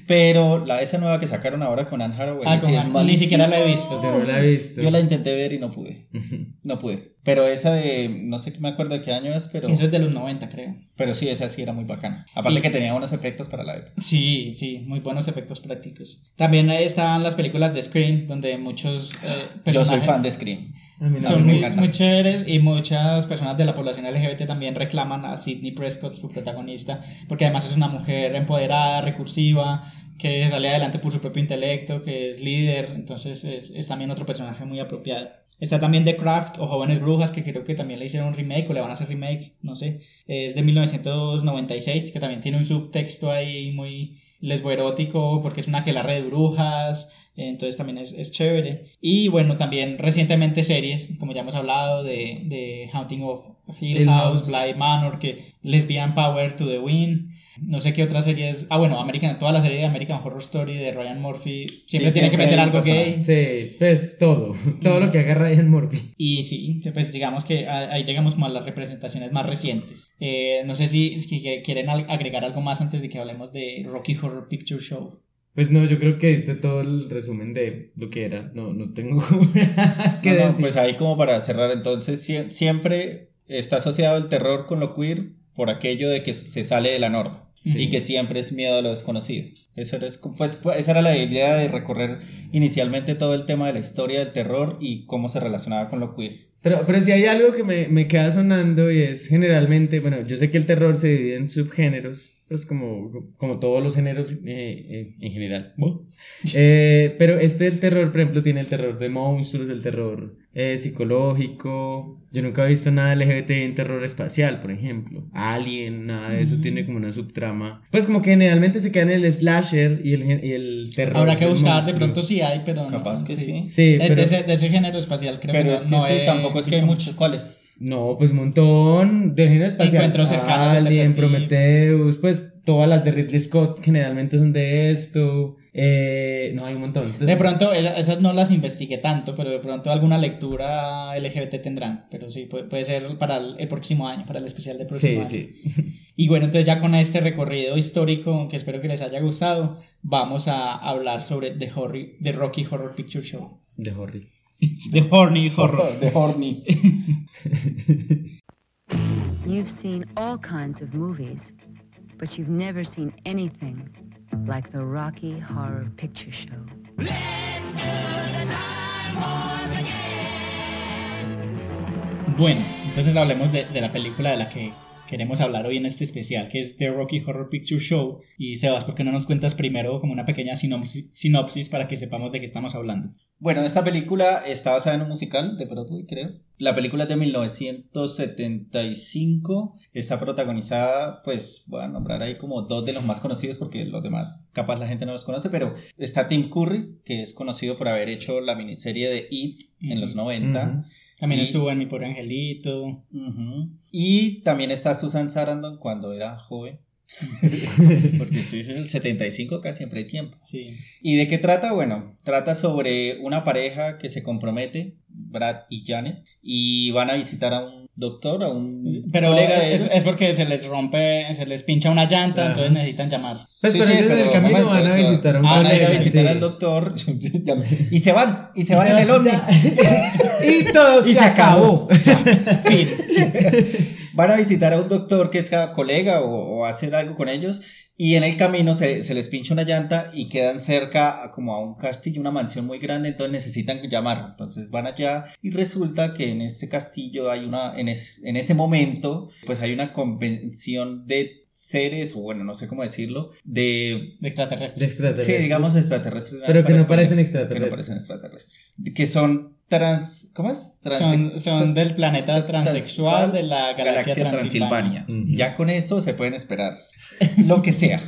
Pero la esa nueva que sacaron ahora con Anne Hathaway, Ah, sí es ni siquiera la he visto. Yo no la he visto. Yo la intenté ver y no pude. No pude. Pero esa de, no sé qué me acuerdo de qué año es, pero, Eso es de los 90, creo. pero sí, esa sí era muy bacana. Aparte Y- que tenía unos efectos para la época. Sí, sí, muy buenos efectos prácticos. También están las películas de Scream, donde muchos eh, Yo personajes soy fan de Scream. No, son muy, muy chéveres y muchas personas de la población LGBT también reclaman a Sidney Prescott, su protagonista, porque además es una mujer empoderada, recursiva, que sale adelante por su propio intelecto, que es líder, entonces es, es también otro personaje muy apropiado. Está también The Craft o Jóvenes Brujas, que creo que también le hicieron un remake o le van a hacer remake, no sé. Es de 1996, que también tiene un subtexto ahí muy lesboerótico porque es una aquelarre de brujas. Entonces también es, es chévere. Y bueno, también recientemente series, como ya hemos hablado, de, de Haunting of Hill Hill House, House. Bly Manor, que Lesbian Power to the Win. No sé qué otra serie es. Ah, bueno, American, toda la serie de American Horror Story de Ryan Murphy siempre Sí, tiene que meter algo gay. Sí, pues todo. Todo lo que haga Ryan Murphy. Y sí, pues digamos que ahí llegamos como a las representaciones más recientes. Eh, no sé si, si que- quieren agregar algo más antes de que hablemos de Rocky Horror Picture Show. Pues no, yo creo que diste todo el resumen de lo que era. No, no tengo más que No, no, decir. pues ahí como para cerrar, entonces sie- siempre está asociado el terror con lo queer por aquello de que se sale de la norma Sí. y que siempre es miedo a lo desconocido. Eso era, pues, pues, esa era la idea de recorrer inicialmente todo el tema de la historia del terror y cómo se relacionaba con lo queer. Pero, pero si hay algo que me, me queda sonando y es generalmente, bueno, yo sé que el terror se divide en subgéneros, pues como, como todos los géneros eh, eh, en general. Eh, pero este el terror, por ejemplo, tiene el terror de monstruos, el terror eh, psicológico. Yo nunca he visto nada LGBT en terror espacial, por ejemplo. Alien, nada de eso tiene como una subtrama. Pues como que generalmente se queda en el slasher y el, y el terror. Habrá que buscar, de pronto sí hay, pero no, Capaz que sí. Sí, De, pero... de ese, de ese género espacial creo Pero que es no, que no sí, tampoco es que hay muchos. ¿Cuáles? No, pues un montón de género espacial. Encuentros cercanos Alien. Prometheus, pues todas las de Ridley Scott generalmente son de esto. Eh, no, hay un montón. Entonces, De pronto, esa- esas no las investigué tanto, pero de pronto alguna lectura LGBT tendrán. Pero sí, puede, puede ser para el, el próximo año, para el especial del próximo Sí, año. sí. Y bueno, entonces ya con este recorrido histórico, que espero que les haya gustado, vamos a hablar sobre The, Horry, The Rocky Horror Picture Show. De Horry. The Horny Horror. De horny. You've seen all kinds of movies, but you've never seen anything like the Rocky Horror Picture Show. Bueno, entonces hablemos de, de la película de la que queremos hablar hoy en este especial, que es The Rocky Horror Picture Show. Y Sebas, ¿por qué no nos cuentas primero como una pequeña sinopsis, sinopsis para que sepamos de qué estamos hablando? Bueno, esta película está basada en un musical de Broadway, creo. La película es de 1975. Está protagonizada, pues, voy a nombrar ahí como dos de los más conocidos porque los demás capaz la gente no los conoce, pero está Tim Curry, que es conocido por haber hecho la miniserie de It en los 90. Ujú. También Y- estuvo en Mi Pobre Angelito. Ujú. Y también está Susan Sarandon cuando era joven. Porque si es el 75 casi siempre hay tiempo. Sí. ¿Y de qué trata? Bueno, trata sobre una pareja que se compromete, Brad y Janet, y van a visitar a un doctor, a un Pero colega de es, ellos. es porque se les rompe, se les pincha una llanta, Ah. entonces necesitan llamar. Pues Sí, pero sí, ellos en el camino momento, van a visitar a un ah, van a ir a sí, sí, visitar sí. al doctor y se van, y se van en el ovni. y todo Y se acabó. Fin. Van a visitar a un doctor que es cada colega o, o hacer algo con ellos y en el camino se, se les pincha una llanta y quedan cerca a como a un castillo, una mansión muy grande, entonces necesitan llamar. Entonces van allá y resulta que en este castillo hay una, en, es- en ese momento, pues hay una convención de seres, o bueno, no sé cómo decirlo, de... De extraterrestres. De extraterrestres. Sí, digamos extraterrestres. Pero que no parecen explicar, Que no extraterrestres. parecen extraterrestres. Que son trans... ¿Cómo es? Son, son del planeta transexual de la galaxia, Galaxia Transilvania. Ya con eso se pueden esperar lo que sea.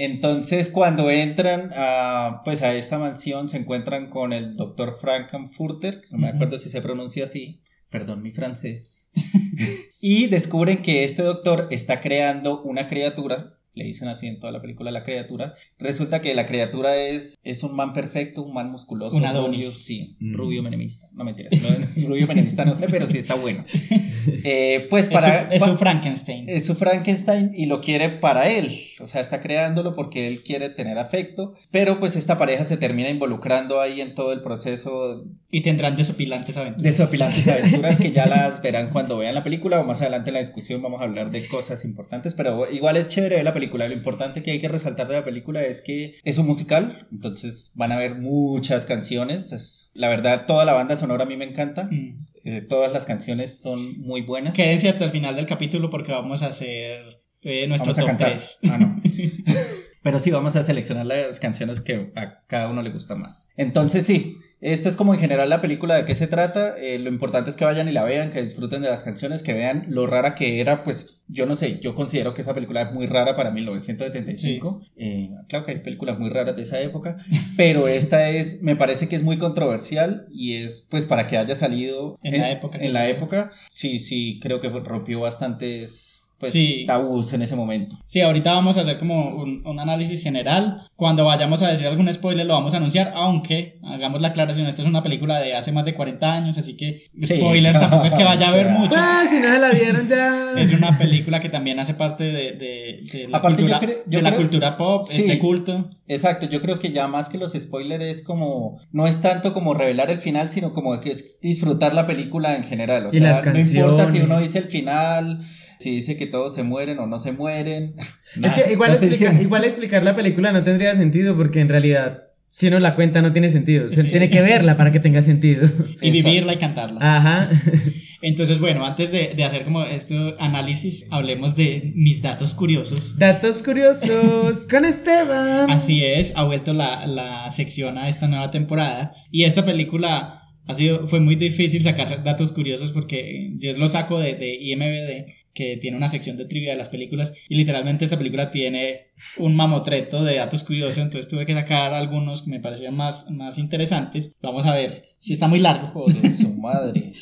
Entonces, cuando entran a, pues, a esta mansión, se encuentran con el doctor Frankenfurter, no me acuerdo si se pronuncia así, perdón mi francés, y descubren que este doctor está creando una criatura, le dicen así en toda la película la criatura, resulta que la criatura es, es un man perfecto, un man musculoso, Un Adonis. rubio, sí, Mm. rubio menemista, no mentiras, no, rubio menemista no sé, pero sí está bueno. Eh, pues Es, para... su, es su Frankenstein. es su Frankenstein y lo quiere para él. O sea, está creándolo porque él quiere tener afecto. Pero pues esta pareja se termina involucrando ahí en todo el proceso Y tendrán desopilantes aventuras. de desopilantes aventuras que ya las verán cuando vean la película o más adelante en la discusión vamos a hablar de cosas importantes. Pero igual es chévere ver la película. Lo importante que hay que resaltar de la película es que es un musical. Entonces van a ver muchas canciones. Es- la verdad, toda la banda sonora a mí me encanta. Mm. Eh, todas las canciones son muy buenas. Quédense hasta el final del capítulo porque vamos a hacer eh, nuestro Vamos a top cantar. 3. Ah, no. Pero sí, vamos a seleccionar las canciones que a cada uno le gusta más. Entonces, sí, Esto es como en general la película de qué se trata. eh, lo importante es que vayan y la vean, que disfruten de las canciones, que vean lo rara que era. Pues yo no sé, yo considero que esa película es muy rara para 1975. Eh, claro que hay películas muy raras de esa época, pero esta es, me parece que es muy controversial y es pues para que haya salido En la época En la época, sí, sí, creo que rompió bastantes pues, Sí. tabús en ese momento. Sí, ahorita vamos a hacer como un, un análisis general. Cuando vayamos a decir algún spoiler lo vamos a anunciar, aunque hagamos la aclaración, esta es una película de hace más de 40 años, así que Sí. spoilers tampoco es que vaya a haber muchos. Ah, si no se la vieron ya. Es una película que también hace parte de, de- de la, Aparte, yo cultura, yo de la creo- cultura pop, Sí. es de culto. Exacto, yo creo que ya más que los spoilers es como, no es tanto como revelar el final, sino como que es disfrutar la película en general. O Y sea, no importa si uno dice el final, si dice que todos se mueren o no se mueren. Es que igual, No explica- igual explicar la película no tendría sentido porque en realidad, si uno la cuenta, no tiene sentido. O sea, Sí. tiene que verla para que tenga sentido. Y vivirla y cantarla. Ajá. Entonces, bueno, antes de, de hacer como este análisis, hablemos de mis datos curiosos. Datos curiosos con Esteban. Así es, ha vuelto la, la sección a esta nueva temporada. Y esta película ha sido, fue muy difícil sacar datos curiosos porque yo lo saco de, de IMBD, que tiene una sección de trivia de las películas. Y literalmente esta película tiene un mamotreto de datos curiosos. Entonces tuve que sacar algunos que me parecían más, más interesantes. Vamos a ver si está muy largo. Joder, su madre.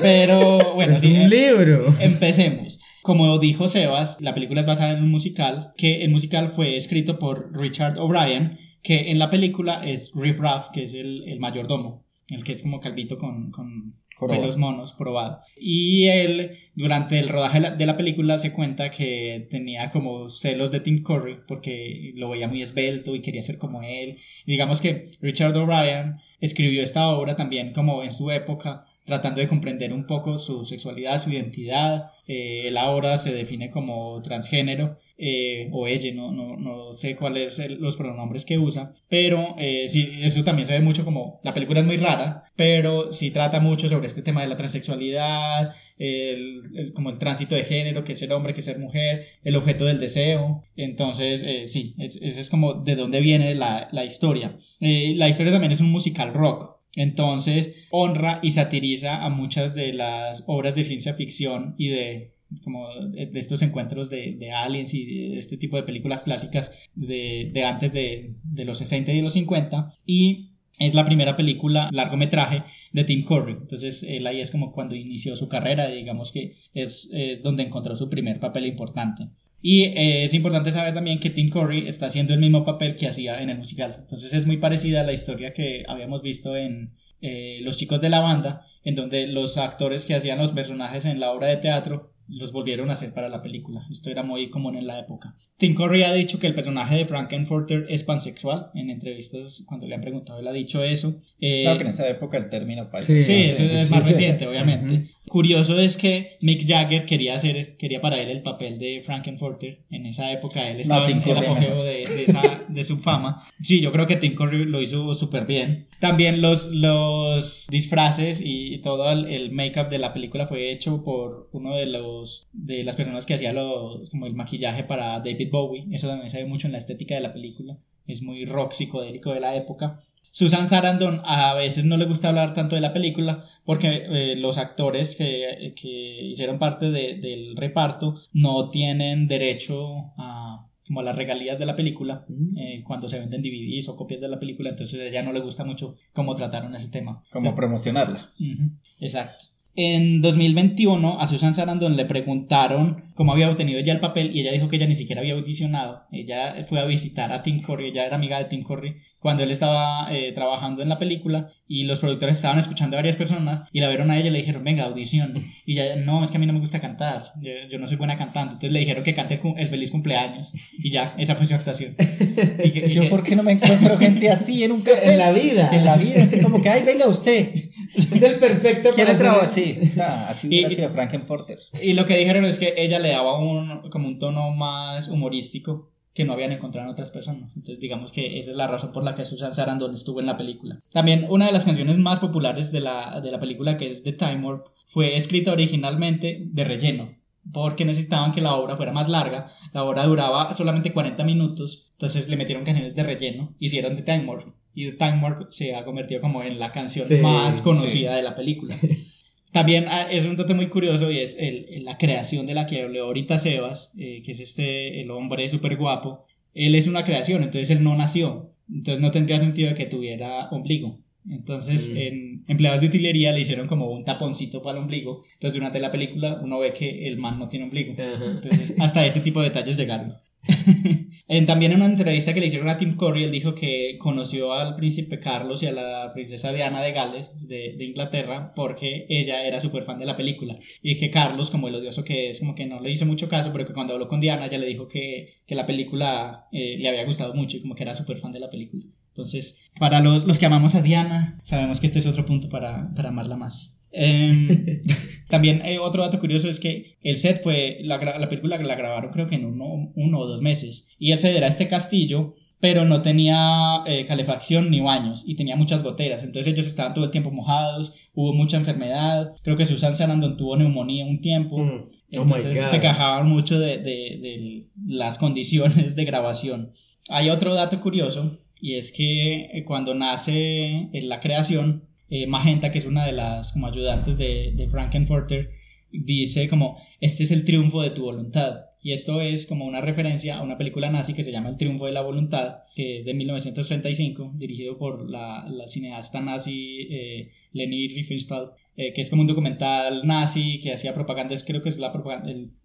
Pero bueno, es sí, un eh, libro. Empecemos. Como dijo Sebas, la película es basada en un musical, que el musical fue escrito por Richard O'Brien, que en la película es Riff Raff, que es el, el mayordomo, el que es como calvito con, con Jorobado. pelos monos, jorobado. Y él, durante el rodaje de la, de la película, se cuenta que tenía como celos de Tim Curry, porque lo veía muy esbelto y quería ser como él. Digamos que Richard O'Brien escribió esta obra también como en su época, tratando de comprender un poco su sexualidad, su identidad. Eh, él ahora se define como transgénero eh, o ella, no, no, no sé cuáles son los pronombres que usa, pero eh, sí, eso también se ve mucho como, la película es muy rara, pero sí trata mucho sobre este tema de la transexualidad, el, como el tránsito de género, que es ser hombre, que ser mujer, el objeto del deseo, entonces eh, sí, es- ese es como de dónde viene la, la historia. La historia también es un musical rock, entonces honra y satiriza a muchas de las obras de ciencia ficción y de como de estos encuentros de, aliens y este tipo de películas clásicas de, de antes de, de los 60 y los 50 y es la primera película largometraje de Tim Curry. Entonces él ahí es como cuando inició su carrera digamos que es eh, donde encontró su primer papel importante y eh, es importante saber también que Tim Curry está haciendo el mismo papel que hacía en el musical. Entonces es muy parecida a la historia que habíamos visto en eh, Los chicos de la banda, en donde los actores que hacían los personajes en la obra de teatro los volvieron a hacer para la película. Esto era muy común en la época. Tim Curry ha dicho que el personaje de Frankenfurter es pansexual. En entrevistas, cuando le han preguntado, él ha dicho eso. Eh, Claro que en esa época el término. Sí, Sí, eso es más sí. reciente, obviamente. Curioso es que Mick Jagger quería hacer, quería para él el papel de Frankenfurter. En esa época él estaba Tim en el Curry apogeo mejor. de, de esa- de su fama. Sí, yo creo que Tim Curry lo hizo súper bien. También los, los disfraces y, todo el, el make-up de la película fue hecho por uno de los de las personas que hacía los, como el maquillaje para David Bowie. Eso también se ve mucho en la estética de la película. Es muy rock psicodélico de la época. Susan Sarandon a veces no le gusta hablar tanto de la película porque eh, los actores que, que hicieron parte de- del reparto no tienen derecho a como a las regalías de la película eh, cuando se venden DVDs o copias de la película entonces a ella no le gusta mucho cómo trataron ese tema Como promocionarla. Ujú, Exacto. En 2021 a Susan Sarandon le preguntaron cómo había obtenido ella el papel y ella dijo que ella ni siquiera había audicionado. Ella fue a visitar a Tim Curry, ella era amiga de Tim Curry cuando él estaba eh, trabajando en la película y los productores estaban escuchando a varias personas y la vieron a ella y le dijeron, venga, audición. Y ella, no, es que a mí no me gusta cantar, yo, yo no soy buena cantando. Entonces le dijeron que cante el, feliz cumpleaños y ya, esa fue su actuación. Y Yo, ¿por qué no me encuentro gente así en un café? En la vida. En la vida, así como que, ay, venga usted. Es el perfecto ¿Quiere para trabajar? hacer- Sí, así hubiera sido Frankenfurter. Y lo que dijeron es que ella le daba un, como un tono más humorístico que no habían encontrado en otras personas. Entonces, digamos que esa es la razón por la que Susan Sarandon estuvo en la película. También una de las canciones más populares de la, de la película, que es The Time Warp, fue escrita originalmente de relleno. Porque necesitaban que la obra fuera más larga. La obra duraba solamente 40 minutos, entonces le metieron canciones de relleno, hicieron The Time Warp y The Time Warp se ha convertido como en la canción Sí, más sí. conocida de la película. También ah, es un dato muy curioso y es el- la creación de la que habló ahorita Sebas, eh, que es este, el hombre súper guapo. Él es una creación, entonces él no nació. Entonces no tendría sentido que tuviera ombligo. Entonces Mm. en empleados de utilería le hicieron como un taponcito para el ombligo. Entonces durante la película uno ve que el man no tiene ombligo. Ajá. Entonces hasta este tipo de detalles llegaron. También en una entrevista que le hicieron a Tim Curry, él dijo que conoció al príncipe Carlos y a la princesa Diana de Gales, de, de Inglaterra, porque ella era súper fan de la película. Y que Carlos, como el odioso que es, como que no le hizo mucho caso, pero que cuando habló con Diana, ella le dijo que, que la película eh, le había gustado mucho y como que era súper fan de la película. Entonces, para los, los que amamos a Diana, sabemos que este es otro punto para, para amarla más. Em, también eh, otro dato curioso es que el set fue, la, la película la grabaron creo que en uno, uno o dos meses. Y el set era este castillo, pero no tenía eh, calefacción ni baños y tenía muchas goteras. Entonces ellos estaban todo el tiempo mojados, hubo mucha enfermedad. Creo que Susan Sarandon tuvo neumonía un tiempo. Mm. Oh Entonces se quejaban mucho de, de- de las condiciones de grabación. Hay otro dato curioso y es que eh, cuando nace en la creación, eh, Magenta, que es una de las como ayudantes de, de Frankenfurter, dice como, este es el triunfo de tu voluntad. Y esto es como una referencia a una película nazi que se llama El triunfo de la voluntad, que es de 1935, dirigido por la, la cineasta nazi eh, Leni Riefenstahl, eh, que es como un documental nazi que hacía propaganda, es- creo que es la,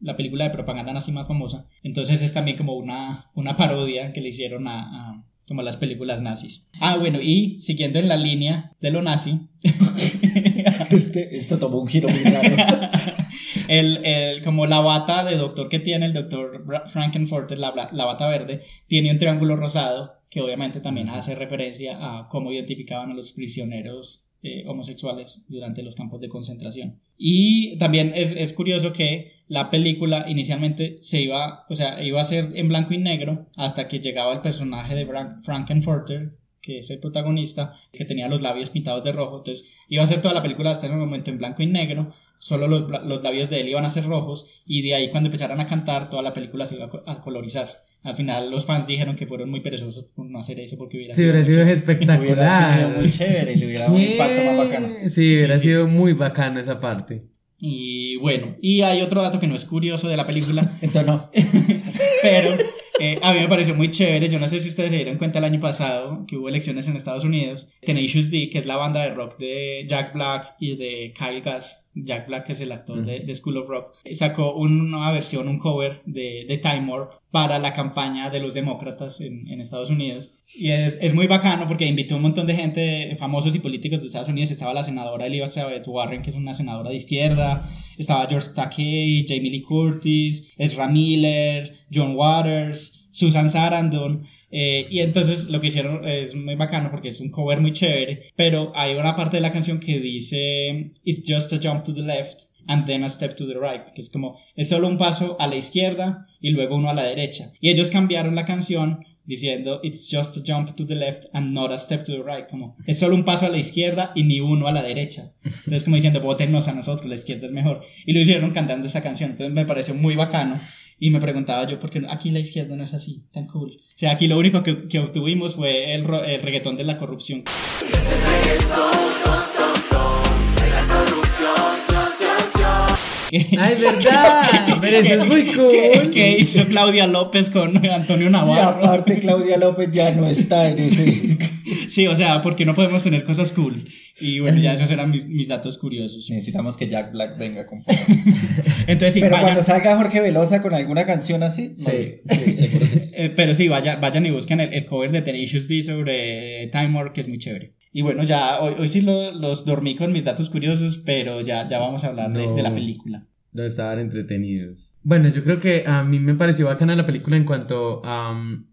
la película de propaganda nazi más famosa. Entonces es también como una, una parodia que le hicieron a- como las películas nazis. Ah, bueno, y siguiendo en la línea de lo nazi, Este, esto tomó un giro muy raro. el, el- como la bata de doctor que tiene el doctor Frankenfurter, la, la bata verde, tiene un triángulo rosado que obviamente también hace referencia a cómo identificaban a los prisioneros eh, homosexuales durante los campos de concentración. Y también es, es curioso que la película inicialmente se iba, o sea, iba a ser en blanco y negro hasta que llegaba el personaje de Frank- Frankenfurter, que es el protagonista, que tenía los labios pintados de rojo. Entonces iba a ser toda la película hasta ese momento en blanco y negro, solo los, los labios de él iban a ser rojos y de ahí cuando empezaran a cantar toda la película se iba a colorizar. Al final los fans dijeron que fueron muy perezosos por no hacer eso porque hubiera Sí, hubiera sido mucho- Hubiera sido espectacular. muy chévere y le hubiera dado un impacto más bacano. Sí, hubiera Sí, sí. sido muy bacano esa parte. Y bueno, y hay otro dato que no es curioso de la película, Entonces no. pero eh, a mí me pareció muy chévere. Yo no sé si ustedes se dieron cuenta el año pasado que hubo elecciones en Estados Unidos. Tenacious D, que es la banda de rock de Jack Black y de Kyle Gass. Jack Black, que es el actor de, de School of Rock, sacó una versión, un cover de, de Time Warp para la campaña de los demócratas en, en Estados Unidos. Y es, es muy bacano porque invitó un montón de gente, famosos y políticos de Estados Unidos. Estaba la senadora Elizabeth Warren, que es una senadora de izquierda. Estaba George Takei, Jamie Lee Curtis, Ezra Miller, John Waters, Susan Sarandon. Eh, y entonces lo que hicieron es muy bacano porque es un cover muy chévere. Pero hay una parte de la canción que dice: It's just a jump to the left and then a step to the right. Que es como: es solo un paso a la izquierda y luego uno a la derecha. Y ellos cambiaron la canción diciendo it's just a jump to the left and not a step to the right, como es solo un paso a la izquierda y ni uno a la derecha. Entonces como diciendo, votennos a nosotros, la izquierda es mejor. Y lo hicieron cantando esta canción, entonces me pareció muy bacano y me preguntaba yo, ¿por qué aquí la izquierda no es así, tan cool? O sea, aquí lo único que, que obtuvimos fue el, ro- el reggaetón de la corrupción. ¡Ay, verdad! Pero eso es muy cool. que hizo Claudia López con Antonio Y Navarro. aparte Claudia López ya no está en ese... Sí, o sea, porque no podemos tener cosas cool. Y bueno, ya esos eran mis, mis datos curiosos. Necesitamos que Jack Black venga con Entonces, sí, Pero vayan- cuando salga Jorge Velosa con alguna canción así, no, Sí. sí, seguro que sí. Eh, pero sí, vaya, vayan y busquen el, el cover de Tenacious D sobre Time Warp, que es muy chévere. Y bueno, ya hoy, hoy sí lo- los dormí con mis datos curiosos, pero ya, ya vamos a hablar de, No. de la película. No estaban entretenidos. Bueno, yo creo que a mí me pareció bacana la película en cuanto a... mm,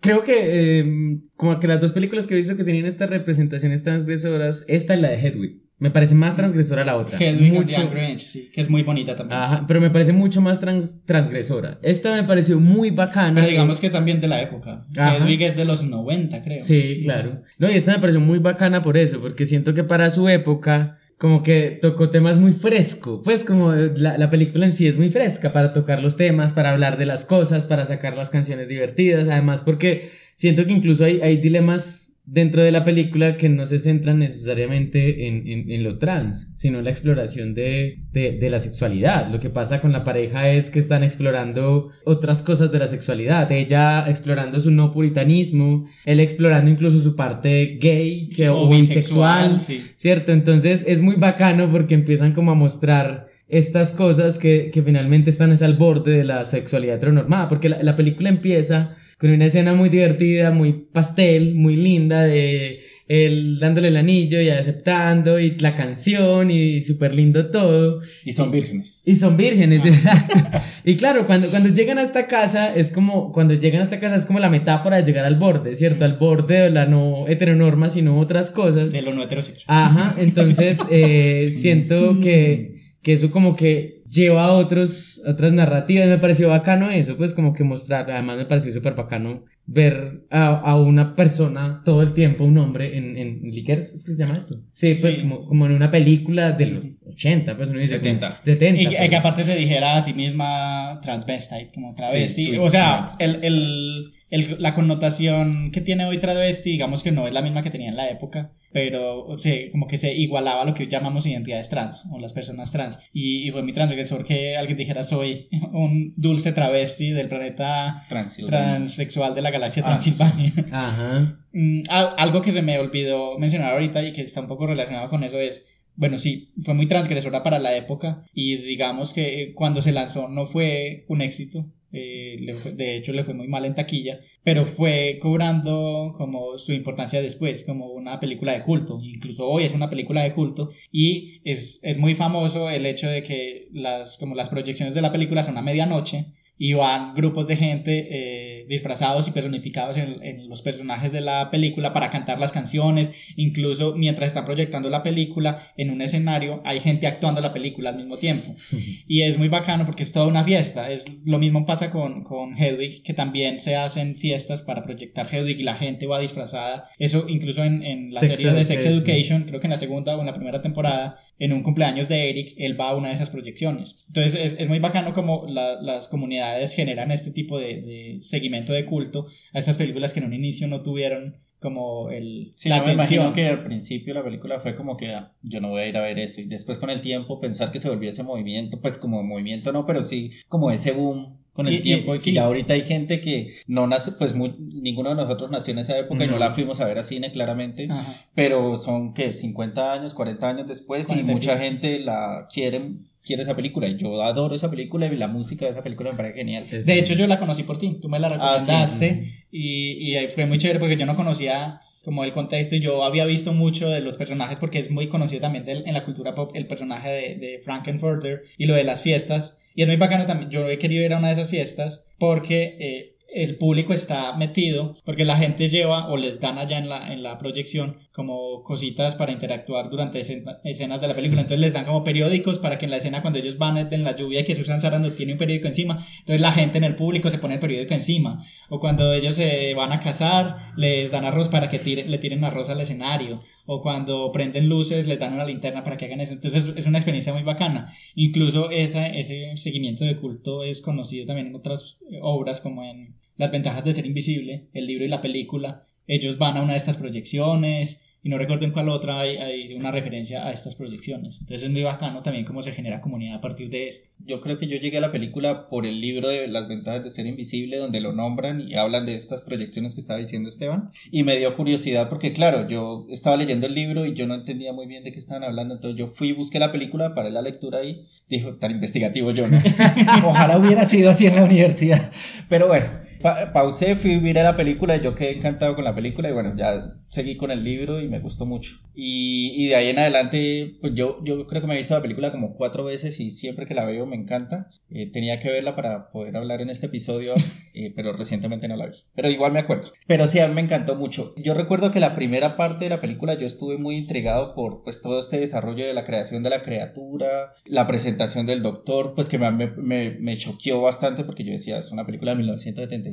creo que eh, como que las dos películas que he visto que tenían estas representaciones transgresoras, esta y la de Hedwig, me parece más transgresora la otra. Hedwig and the Mucho- Angry Inch, sí, que es muy bonita también. Ajá, pero me parece mucho más trans- transgresora. Esta me pareció muy bacana. pero digamos que también de la época. Ajá. Hedwig es de los 90, creo. Sí, claro. No, y esta me pareció muy bacana por eso, porque siento que para su época como que tocó temas muy fresco, pues como la, la, película en sí es muy fresca para tocar los temas, para hablar de las cosas, para sacar las canciones divertidas, además porque siento que incluso hay, hay dilemas dentro de la película que no se centran necesariamente en, en, lo trans, sino en la exploración de, de, de, la sexualidad. Lo que pasa con la pareja es que están explorando otras cosas de la sexualidad, ella explorando su no puritanismo, él explorando incluso su parte gay que, o, bisexual, ¿cierto? Entonces es muy bacano porque empiezan como a mostrar estas cosas que, que finalmente están al borde de la sexualidad heteronormada, porque la, la película empieza con una escena muy divertida, muy pastel, muy linda de él dándole el anillo y aceptando y la canción y súper lindo todo. Y son vírgenes. Y son vírgenes, exacto. y claro, cuando, cuando llegan a esta casa es como, cuando llegan a esta casa es como la metáfora de llegar al borde, ¿cierto? Al borde de la no heteronorma, sino otras cosas. De lo no heterosexual. Ajá, entonces eh, siento que, que eso como que lleva a otros, otras narrativas. Me pareció bacano eso, pues como que mostrar, además me pareció súper bacano ver a, a, una persona todo el tiempo, un hombre en, en ¿es que se llama esto? Sí, pues Como, como en una película de los 80, pues uno dice 70. 70 y, que, que aparte se dijera a sí misma transvestite, como travesti. o sea, el, el, el, la connotación que tiene hoy travesti, digamos que no es la misma que tenía en la época pero o sea, como que se igualaba a lo que llamamos identidades trans o las personas trans. Y, y fue mi transgresor que alguien dijera soy un dulce travesti del planeta transexual de la galaxia ah, Transilvania. Ajá. Mm, algo que se me olvidó mencionar ahorita y que está un poco relacionado con eso es bueno, sí, fue muy transgresora para la época y digamos que cuando se lanzó no fue un éxito, eh, de hecho le fue muy mal en taquilla, pero fue cobrando como su importancia después, como una película de culto, incluso hoy es una película de culto y es, es muy famoso el hecho de que las, como las proyecciones de la película son a medianoche y van grupos de gente eh, disfrazados y personificados en, los personajes de la película para cantar las canciones, incluso mientras están proyectando la película en un escenario hay gente actuando la película al mismo tiempo. Y es muy bacano porque es toda una fiesta, es lo mismo pasa con, con Hedwig que también se hacen fiestas para proyectar Hedwig y la gente va disfrazada, eso incluso en, en la serie de Sex Education, creo que en la segunda o en la primera temporada en un cumpleaños de Eric, él va a una de esas proyecciones. Entonces es, es muy bacano como las comunidades generan este tipo de, de, seguimiento de culto a estas películas que en un inicio no tuvieron como el sí, la me imagino que al principio la película fue como que ah, yo no voy a ir a ver eso y después con el tiempo pensar que se volvió ese movimiento, pues como movimiento no, pero sí como ese boom con el tiempo y, que ya ahorita hay gente que no nace, pues muy, ninguno de nosotros nació en esa época y no la fuimos a ver a cine claramente, pero son que 50 años, 40 años después y mucha gente la quiere quiere esa película y yo adoro esa película y la música de esa película me parece genial. De hecho yo la conocí por ti, tú me la ah, recomendaste y, y fue muy chévere porque yo no conocía como el contexto. Yo había visto mucho de los personajes porque es muy conocido también en la cultura pop el personaje de, de Frankenfurter y lo de las fiestas. Y es muy bacano también. Yo he querido ir a una de esas fiestas porque eh, el público está metido porque la gente lleva o les dan allá en la, en la proyección como cositas para interactuar durante escenas de la película. Entonces les dan como periódicos para que en la escena cuando ellos van en la lluvia y que Susan Sarandon tiene un periódico encima, entonces la gente en el público se pone el periódico encima. O cuando ellos se van a casar, les dan arroz para que le tiren arroz al escenario. O cuando prenden luces, les dan una linterna para que hagan eso. Entonces es una experiencia muy bacana. Incluso esa, ese seguimiento de culto es conocido también en otras obras como en las ventajas de ser invisible, el libro y la película. Ellos van a una de estas proyecciones, y no recuerdo en cuál otra hay, una referencia a estas proyecciones. Entonces es muy bacano también cómo se genera comunidad a partir de esto. Yo creo que yo llegué a la película por el libro de Las ventajas de ser invisible, donde lo nombran y hablan de estas proyecciones que estaba diciendo Esteban. Y me dio curiosidad porque, claro, yo estaba leyendo el libro y yo no entendía muy bien de qué estaban hablando. Entonces yo fui y busqué la película, paré la lectura ahí. Dijo, tan investigativo yo, ¿no? Ojalá hubiera sido así en la universidad. Pero bueno, pausé, fui a ver la película, yo quedé encantado con la película y bueno, ya seguí con el libro y me gustó mucho. Y, y de ahí en adelante, pues yo, yo creo que me he visto la película como cuatro veces y siempre que la veo me encanta. Eh, tenía que verla para poder hablar en este episodio, eh, pero recientemente no la vi. Pero igual me acuerdo. Pero sí, a mí me encantó mucho. Yo recuerdo que la primera parte de la película yo estuve muy intrigado por pues todo este desarrollo de la creación de la criatura, la presentación del doctor, pues que me, me, me choqueó bastante porque yo decía, es una película de 1975.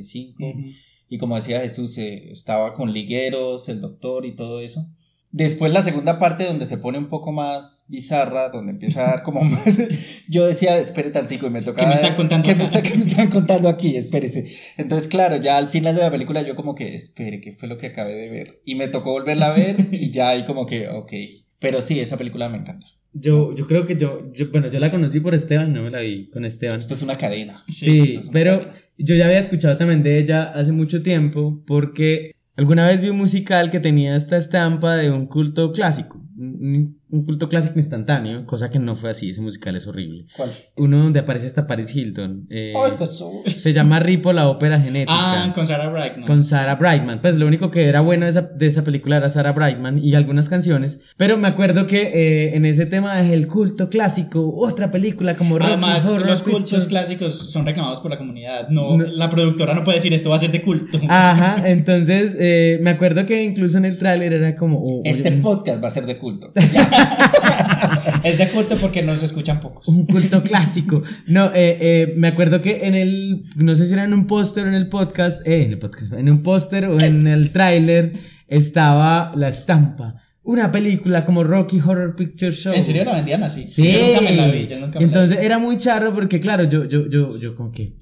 Y como decía Jesús, eh, estaba con ligueros, el doctor y todo eso. Después la segunda parte donde se pone un poco más bizarra, donde empieza a dar como más... Yo decía, espere tantico y me tocaba... ¿Qué me están contando ¿Qué me, está- qué me están contando aquí? Espérese. Entonces, claro, ya al final de la película yo como que, espere, ¿qué fue lo que acabé de ver? Y me tocó volverla a ver y ya ahí como que, ok. Pero sí, esa película me encanta. Yo, yo creo que yo, yo, bueno, yo la conocí por Esteban, no me la vi con Esteban. Esto es una cadena. Sí, una pero cadena. Yo ya había escuchado también de ella hace mucho tiempo porque alguna vez vi un musical que tenía esta estampa de un culto clásico, un culto clásico instantáneo, cosa que no fue así, ese musical es horrible. ¿Cuál? Uno donde aparece hasta Paris Hilton. eh, Ay, Jesús. se llama Ripo, la ópera genética. Ah, con Sarah Brightman. con Sarah Brightman. Pues lo único que era bueno de esa, de esa película era Sarah Brightman y algunas canciones. Pero me acuerdo que eh, en ese tema del culto clásico, otra película como Rocky Además, Horror los cultos Picture- clásicos son reclamados por la comunidad. No, No. la productora no puede decir esto va a ser de culto. Ajá, entonces eh, me acuerdo que incluso en el tráiler era como... oh, Este oye, podcast va a ser de culto. Es de culto porque nos escuchan pocos. Un culto clásico. No, eh, eh, me acuerdo que en el, no sé si era en un póster o en el podcast, eh, en el podcast, en un póster o en el tráiler estaba la estampa. Una película como Rocky Horror Picture Show. ¿En serio la vendían así? Sí. Yo nunca me la vi. Yo nunca me la Entonces vi. era muy charro porque, claro, yo, yo, yo, yo como que,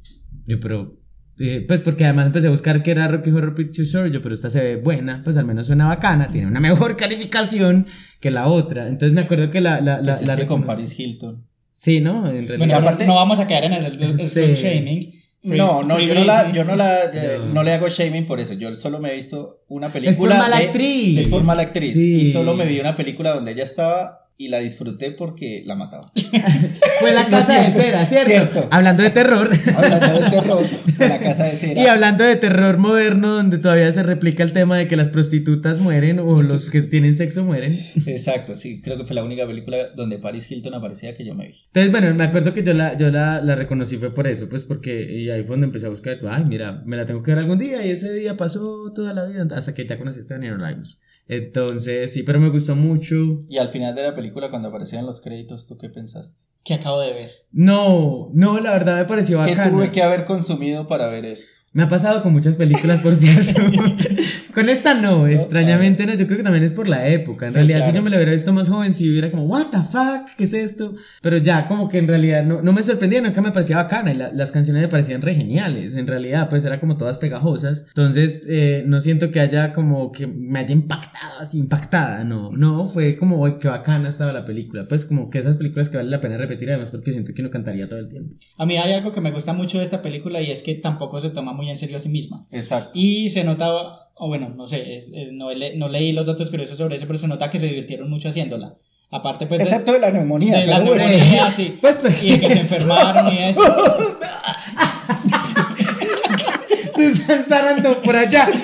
yo, pero, eh, pues porque además empecé a buscar que era Rocky Horror Picture Show, yo, pero esta se ve buena, pues al menos suena bacana, tiene una mejor calificación que la otra. Entonces me acuerdo que la, la, la, Pues es la que con. Paris Hilton. Sí, ¿no? En realidad. Bueno, aparte- no vamos a caer en el slut Sí. shaming. Free- no, no, yo no, la, yo no, la, eh, No. no le hago shaming por eso. Yo solo me he visto una película. Es por mala de- actriz. Sí, es por mala actriz. Sí. Y solo me vi una película donde ella estaba y la disfruté porque la mataba. Fue la casa de cera, ¿cierto? Cierto. Hablando de terror. Hablando de terror, de la casa de cera. Y hablando de terror moderno, donde todavía se replica el tema de que las prostitutas mueren o los que tienen sexo mueren. Exacto, sí, creo que fue la única película donde Paris Hilton aparecía que yo me vi. Entonces, bueno, me acuerdo que yo la, yo la, la reconocí fue por eso, pues porque y ahí fue donde empecé a buscar, ay, mira, me la tengo que ver algún día y ese día pasó toda la vida hasta que ya conocí a Daniel Rhymes. Entonces, sí, pero me gustó mucho. Y al final de la película, cuando aparecían los créditos, ¿tú qué pensaste? Que acabo de ver. No, no, la verdad me pareció ¿Qué bacana. tuve que haber consumido para ver esto? Me ha pasado con muchas películas, por cierto. con esta no, extrañamente no. Yo creo que también es por la época. En Sí, realidad, si claro. yo me lo hubiera visto más joven, si hubiera como, ¿What the fuck? ¿Qué es esto? Pero ya, como que en realidad no, no me sorprendía, nunca me parecía bacana. Y la- las canciones me parecían re geniales. En realidad, pues era como todas pegajosas. Entonces, eh, no siento que haya como que me haya impactado así, impactada. No, no, fue como, "Uy, qué bacana estaba la película. Pues como que esas películas que vale la pena repetir, además, porque siento que uno cantaría todo el tiempo. A mí hay algo que me gusta mucho de esta película y es que tampoco se toma muy en serio a sí misma. Exacto. Y se notaba, o bueno, no sé, es- es- no, le- no leí los datos curiosos sobre eso, pero se nota que se divirtieron mucho haciéndola. Aparte, pues, de, Excepto de la neumonía. de la bueno. neumonía, sí. Pues, pues, Y de que se enfermaron y eso. Susan Sarandon por allá.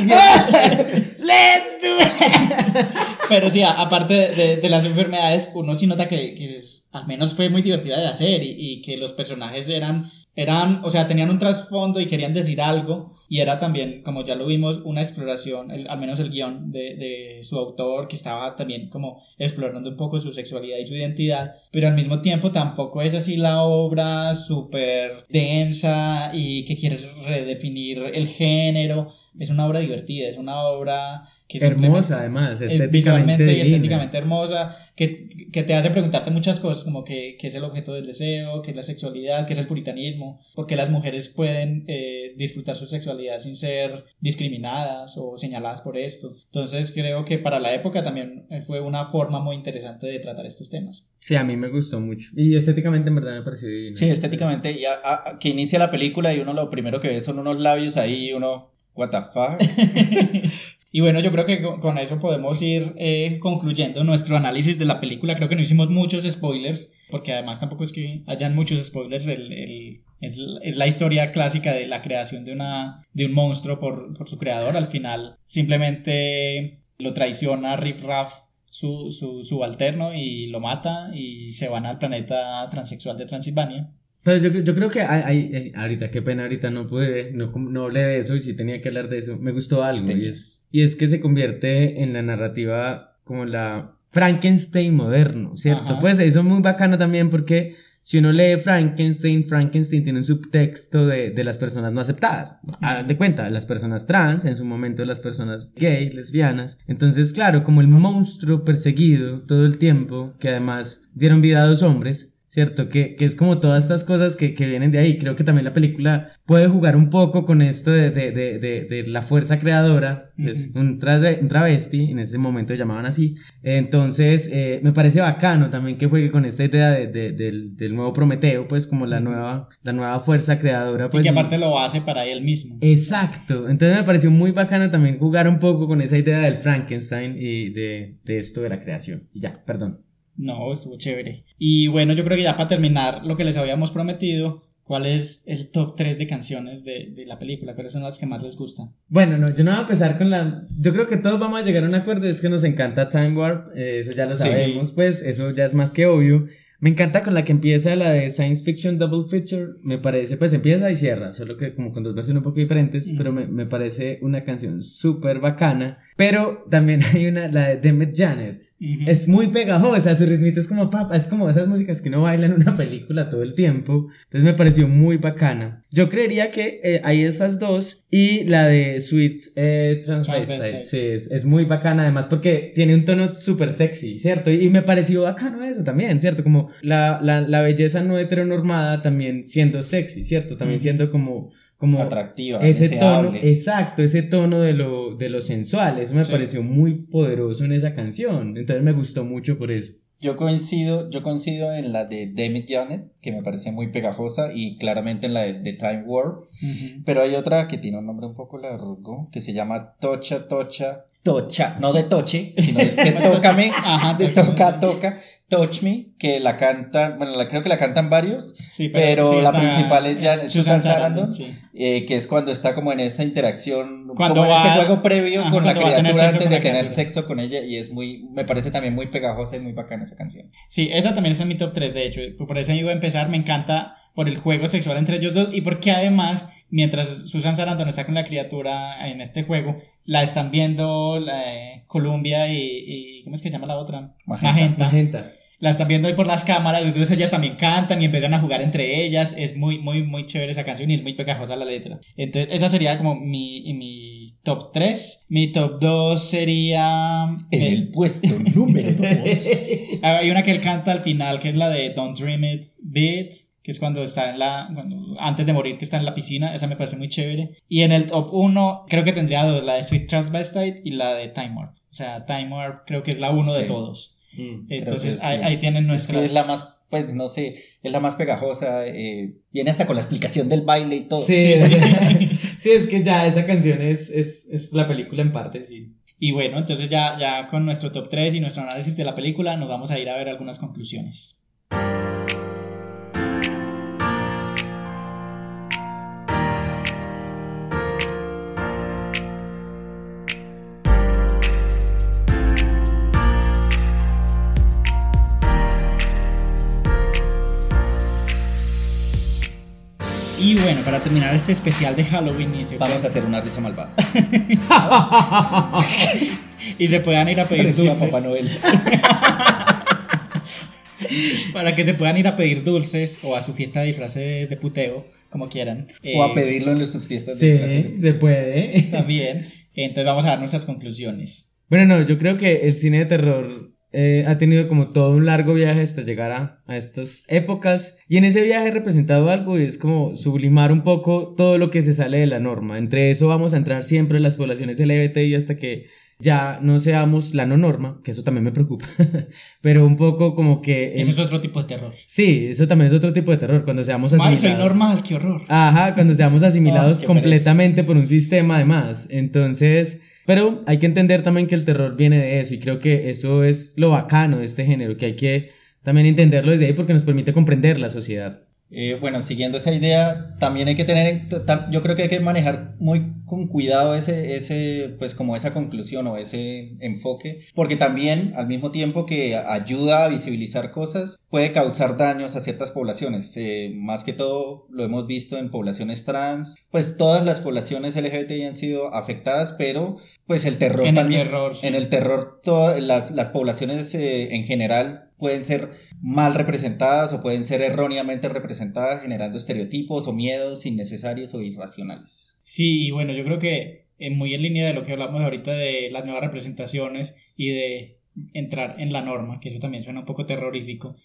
Let's do it. Pero sí, aparte de, de- de las enfermedades, uno sí nota que, que es- al menos fue muy divertida de hacer y, y que los personajes eran, eran, o sea, tenían un trasfondo y querían decir algo. Y era también, como ya lo vimos, una exploración, el- al menos el guion de, de su autor, que estaba también como explorando un poco su sexualidad y su identidad. Pero al mismo tiempo tampoco es así la obra súper densa y que quiere redefinir el género. Es una obra divertida, es una obra que Hermosa, además, estéticamente. visualmente y estéticamente hermosa, que, que te hace preguntarte muchas cosas, como que, que es el objeto del deseo, que es la sexualidad, que es el puritanismo, porque las mujeres pueden eh, disfrutar su sexualidad sin ser discriminadas o señaladas por esto. Entonces creo que para la época también eh, fue una forma muy interesante de tratar estos temas. Sí, a mí me gustó mucho. Y estéticamente, en verdad, me pareció divina. Sí, estéticamente, ya, a- a- que inicia la película y uno lo primero que ve son unos labios ahí y uno, what the fuck. Y bueno, yo creo que con, con eso podemos ir eh, concluyendo nuestro análisis de la película. Creo que no hicimos muchos spoilers, porque además tampoco es que hayan muchos spoilers. El, el- es, es la historia clásica de la creación de, una, de un monstruo por, por su creador. Al final simplemente lo traiciona Riff Raff, su, su subalterno, y lo mata y se van al planeta transexual de Transilvania. Pero yo, yo creo que hay, hay- ahorita, qué pena, ahorita no pude, no, no hablé de eso y sí tenía que hablar de eso. Me gustó algo y es, y es que se convierte en la narrativa como la Frankenstein moderno, ¿cierto? Ajá. Pues eso es muy bacano también porque si uno lee Frankenstein, Frankenstein tiene un subtexto de, de las personas no aceptadas. Hagan de cuenta, las personas trans, en su momento las personas gay, lesbianas. Entonces, claro, como el monstruo perseguido todo el tiempo, que además dieron vida a dos hombres, ¿cierto? Que, que es como todas estas cosas que, que, vienen de ahí. Creo que también la película puede jugar un poco con esto de, de, de, de, la fuerza creadora, uh -huh. es un, trave, un, travesti, en ese momento llamaban así. Entonces, eh, me parece bacano también que juegue con esta idea del, del, nuevo Prometeo, pues como la nueva, la nueva fuerza creadora. Pues, y que aparte lo hace para él mismo. Exacto, entonces me pareció muy bacano también jugar un poco con esa idea del Frankenstein y de, de esto de la creación. Y ya, perdón. No, estuvo chévere. Y bueno, yo creo que ya para terminar lo que les habíamos prometido, ¿cuál es el top 3 de canciones de, de la película? ¿Cuáles son las que más les gustan? Bueno, no, yo no voy a empezar con la... Yo creo que todos vamos a llegar a un acuerdo, es que nos encanta Time Warp, eh, eso ya lo sabemos, sí. pues eso ya es más que obvio. Me encanta con la que empieza la de Science Fiction Double Feature, me parece, pues empieza y cierra, solo que como con dos versiones un poco diferentes, mm. pero me, me, parece una canción súper bacana. Pero también hay una, la de Demet Janet, mm -hmm. es muy pegajosa, su ritmito es como papa, es como esas músicas que uno baila en una película todo el tiempo, entonces me pareció muy bacana. Yo creería que eh, hay esas dos y la de Sweet eh, Transvestite. Sí, es, es, muy bacana además porque tiene un tono súper sexy, ¿cierto? Y, y, me pareció bacano eso también, ¿cierto? Como la, la, la belleza no heteronormada también siendo sexy, ¿cierto? También mm -hmm. siendo como como atractiva, ese deseable. tono, exacto, ese tono de lo, de lo sensual, eso me sí. pareció muy poderoso en esa canción, entonces me gustó mucho por eso. Yo coincido, yo coincido en la de Demi Janet, que me parece muy pegajosa, y claramente en la de, de Time uh -huh. pero hay otra que tiene un nombre un poco largo, que se llama Tocha Tocha Tocha, no de Toche, sino de, de Tócame, Ajá, de Toca Toca, Touch Me, que la cantan, bueno, la, creo que la cantan varios, sí, pero, pero sí, la principal es ya es Susan Sarandon, sí. eh, que es cuando está como en esta interacción, cuando como va, en este juego previo ajá, con la criatura antes de tener sexo con ella, y es muy, me parece también muy pegajosa y muy bacana esa canción. Sí, esa también está en mi top 3, de hecho, por eso iba a empezar, me encanta por el juego sexual entre ellos dos y porque además, mientras Susan Sarandon está con la criatura en este juego, la están viendo la, eh, Columbia y, y, ¿cómo es que se llama la otra? Magenta. Magenta. Magenta. La están viendo ahí por las cámaras, entonces ellas también cantan y empiezan a jugar entre ellas. Es muy, muy, muy chévere esa canción y es muy pegajosa la letra. Entonces, esa sería como mi, mi top 3. Mi top 2 sería. En el, el puesto número 2. Hay una que él canta al final, que es la de Don't Dream It Beat que es cuando está en la, cuando, antes de morir, que está en la piscina, esa me parece muy chévere. Y en el top 1, creo que tendría dos, la de Sweet Transvestite y la de Time Warp. O sea, Time Warp creo que es la uno sí. de todos. Mm, Entonces, ahí, sí. ahí, tienen nuestras... Es, es, la más, pues, no sé, es la más pegajosa, eh, viene hasta con la explicación del baile y todo. Sí, sí, sí. es que ya esa canción es, es, es la película en parte, sí. Y bueno, entonces ya, ya con nuestro top 3 y nuestro análisis de la película, nos vamos a ir a ver algunas conclusiones. Para terminar este especial de Halloween y se Vamos a hacer una risa malvada. y se puedan ir a pedir Parecía dulces. Papá Noel. para que se puedan ir a pedir dulces o a su fiesta de disfraces de puteo, como quieran. O a pedirlo en sus fiestas de disfraces. Sí, se puede. También. Entonces vamos a dar nuestras conclusiones. Bueno, no, yo creo que el cine de terror eh, ha tenido como todo un largo viaje hasta llegar a, a estas épocas y en ese viaje he representado algo y es como sublimar un poco todo lo que se sale de la norma. Entre eso vamos a entrar siempre las poblaciones LGBTI hasta que ya no seamos la no norma, que eso también me preocupa, pero un poco como que... Eso es otro tipo de terror. Sí, eso también es otro tipo de terror, cuando seamos asimilados... Ay, soy normal, qué horror. Ajá, cuando seamos asimilados completamente por un sistema además. Entonces... Pero hay que entender también que el terror viene de eso y creo que eso es lo bacano de este género, que hay que también entenderlo desde ahí porque nos permite comprender la sociedad. Eh, bueno, siguiendo esa idea, también hay que tener, yo creo que hay que manejar muy con cuidado ese, ese, pues como esa conclusión o ese enfoque, porque también al mismo tiempo que ayuda a visibilizar cosas, puede causar daños a ciertas poblaciones. Eh, más que todo lo hemos visto en poblaciones trans, pues todas las poblaciones LGBTI han sido afectadas, pero pues el terror en también, el terror, sí. en el terror, todas las, las poblaciones eh, en general pueden ser mal representadas o pueden ser erróneamente representadas, generando estereotipos o miedos innecesarios o irracionales. Sí, bueno, yo creo que eh, muy en línea de lo que hablamos ahorita de las nuevas representaciones y de entrar en la norma, que eso también suena un poco terrorífico.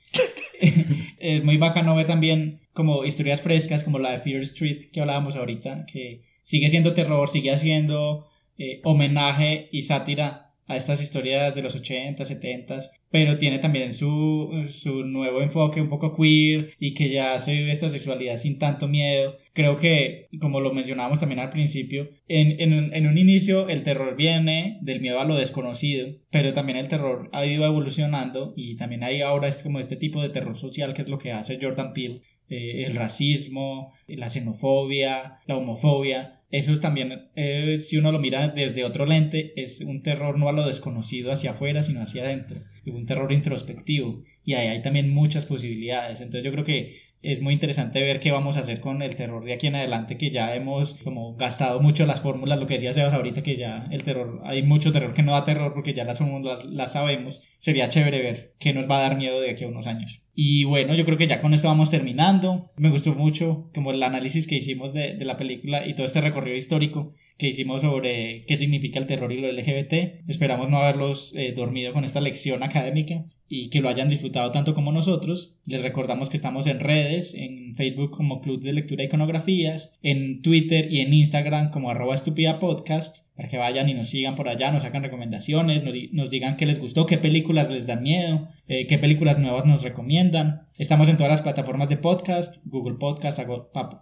es muy bacano ver también como historias frescas como la de Fear Street que hablábamos ahorita, que sigue siendo terror, sigue haciendo eh, homenaje y sátira a estas historias de los 80, 70, pero tiene también su, su nuevo enfoque un poco queer y que ya se vive esta sexualidad sin tanto miedo. Creo que, como lo mencionábamos también al principio, en, en, un inicio el terror viene del miedo a lo desconocido, pero también el terror ha ido evolucionando y también hay ahora es como este tipo de terror social que es lo que hace Jordan Peele, eh, el racismo, la xenofobia, la homofobia eso es también, eh, si uno lo mira desde otro lente, es un terror no a lo desconocido hacia afuera, sino hacia adentro. Un terror introspectivo. Y ahí hay también muchas posibilidades. Entonces yo creo que es muy interesante ver qué vamos a hacer con el terror de aquí en adelante, que ya hemos como gastado mucho las fórmulas, lo que decía Sebas ahorita, que ya el terror, hay mucho terror que no da terror porque ya las fórmulas las sabemos. Sería chévere ver qué nos va a dar miedo de aquí a unos años. Y bueno, yo creo que ya con esto vamos terminando. Me gustó mucho como el análisis que hicimos de, de la película y todo este recorrido histórico que hicimos sobre qué significa el terror y lo LGBT. Esperamos no haberlos eh, dormido con esta lección académica y que lo hayan disfrutado tanto como nosotros. Les recordamos que estamos en redes, en Facebook como Club de Lectura e Iconografías, en Twitter y en Instagram como arroba estúpida podcast, para que vayan y nos sigan por allá, nos sacan recomendaciones, nos, digan qué les gustó, qué películas les dan miedo, eh, qué películas nuevas nos recomiendan. Estamos en todas las plataformas de podcast, Google Podcast,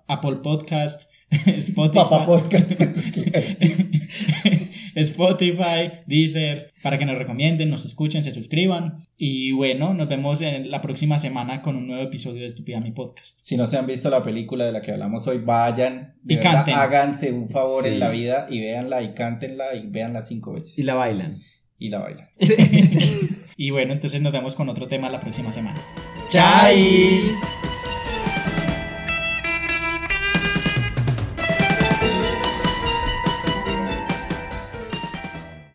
Apple Podcast, Spotify. Podcast. Spotify, Deezer, para que nos recomienden, nos escuchen, se suscriban. Y bueno, nos vemos en la próxima semana con un nuevo episodio de Estúpida Mi Podcast. Si no se han visto la película de la que hablamos hoy, vayan. y canten. háganse un favor en la vida y véanla y cántenla y véanla cinco veces. Y la bailan. Y la bailan. y bueno, entonces nos vemos con otro tema la próxima semana. ¡Chais!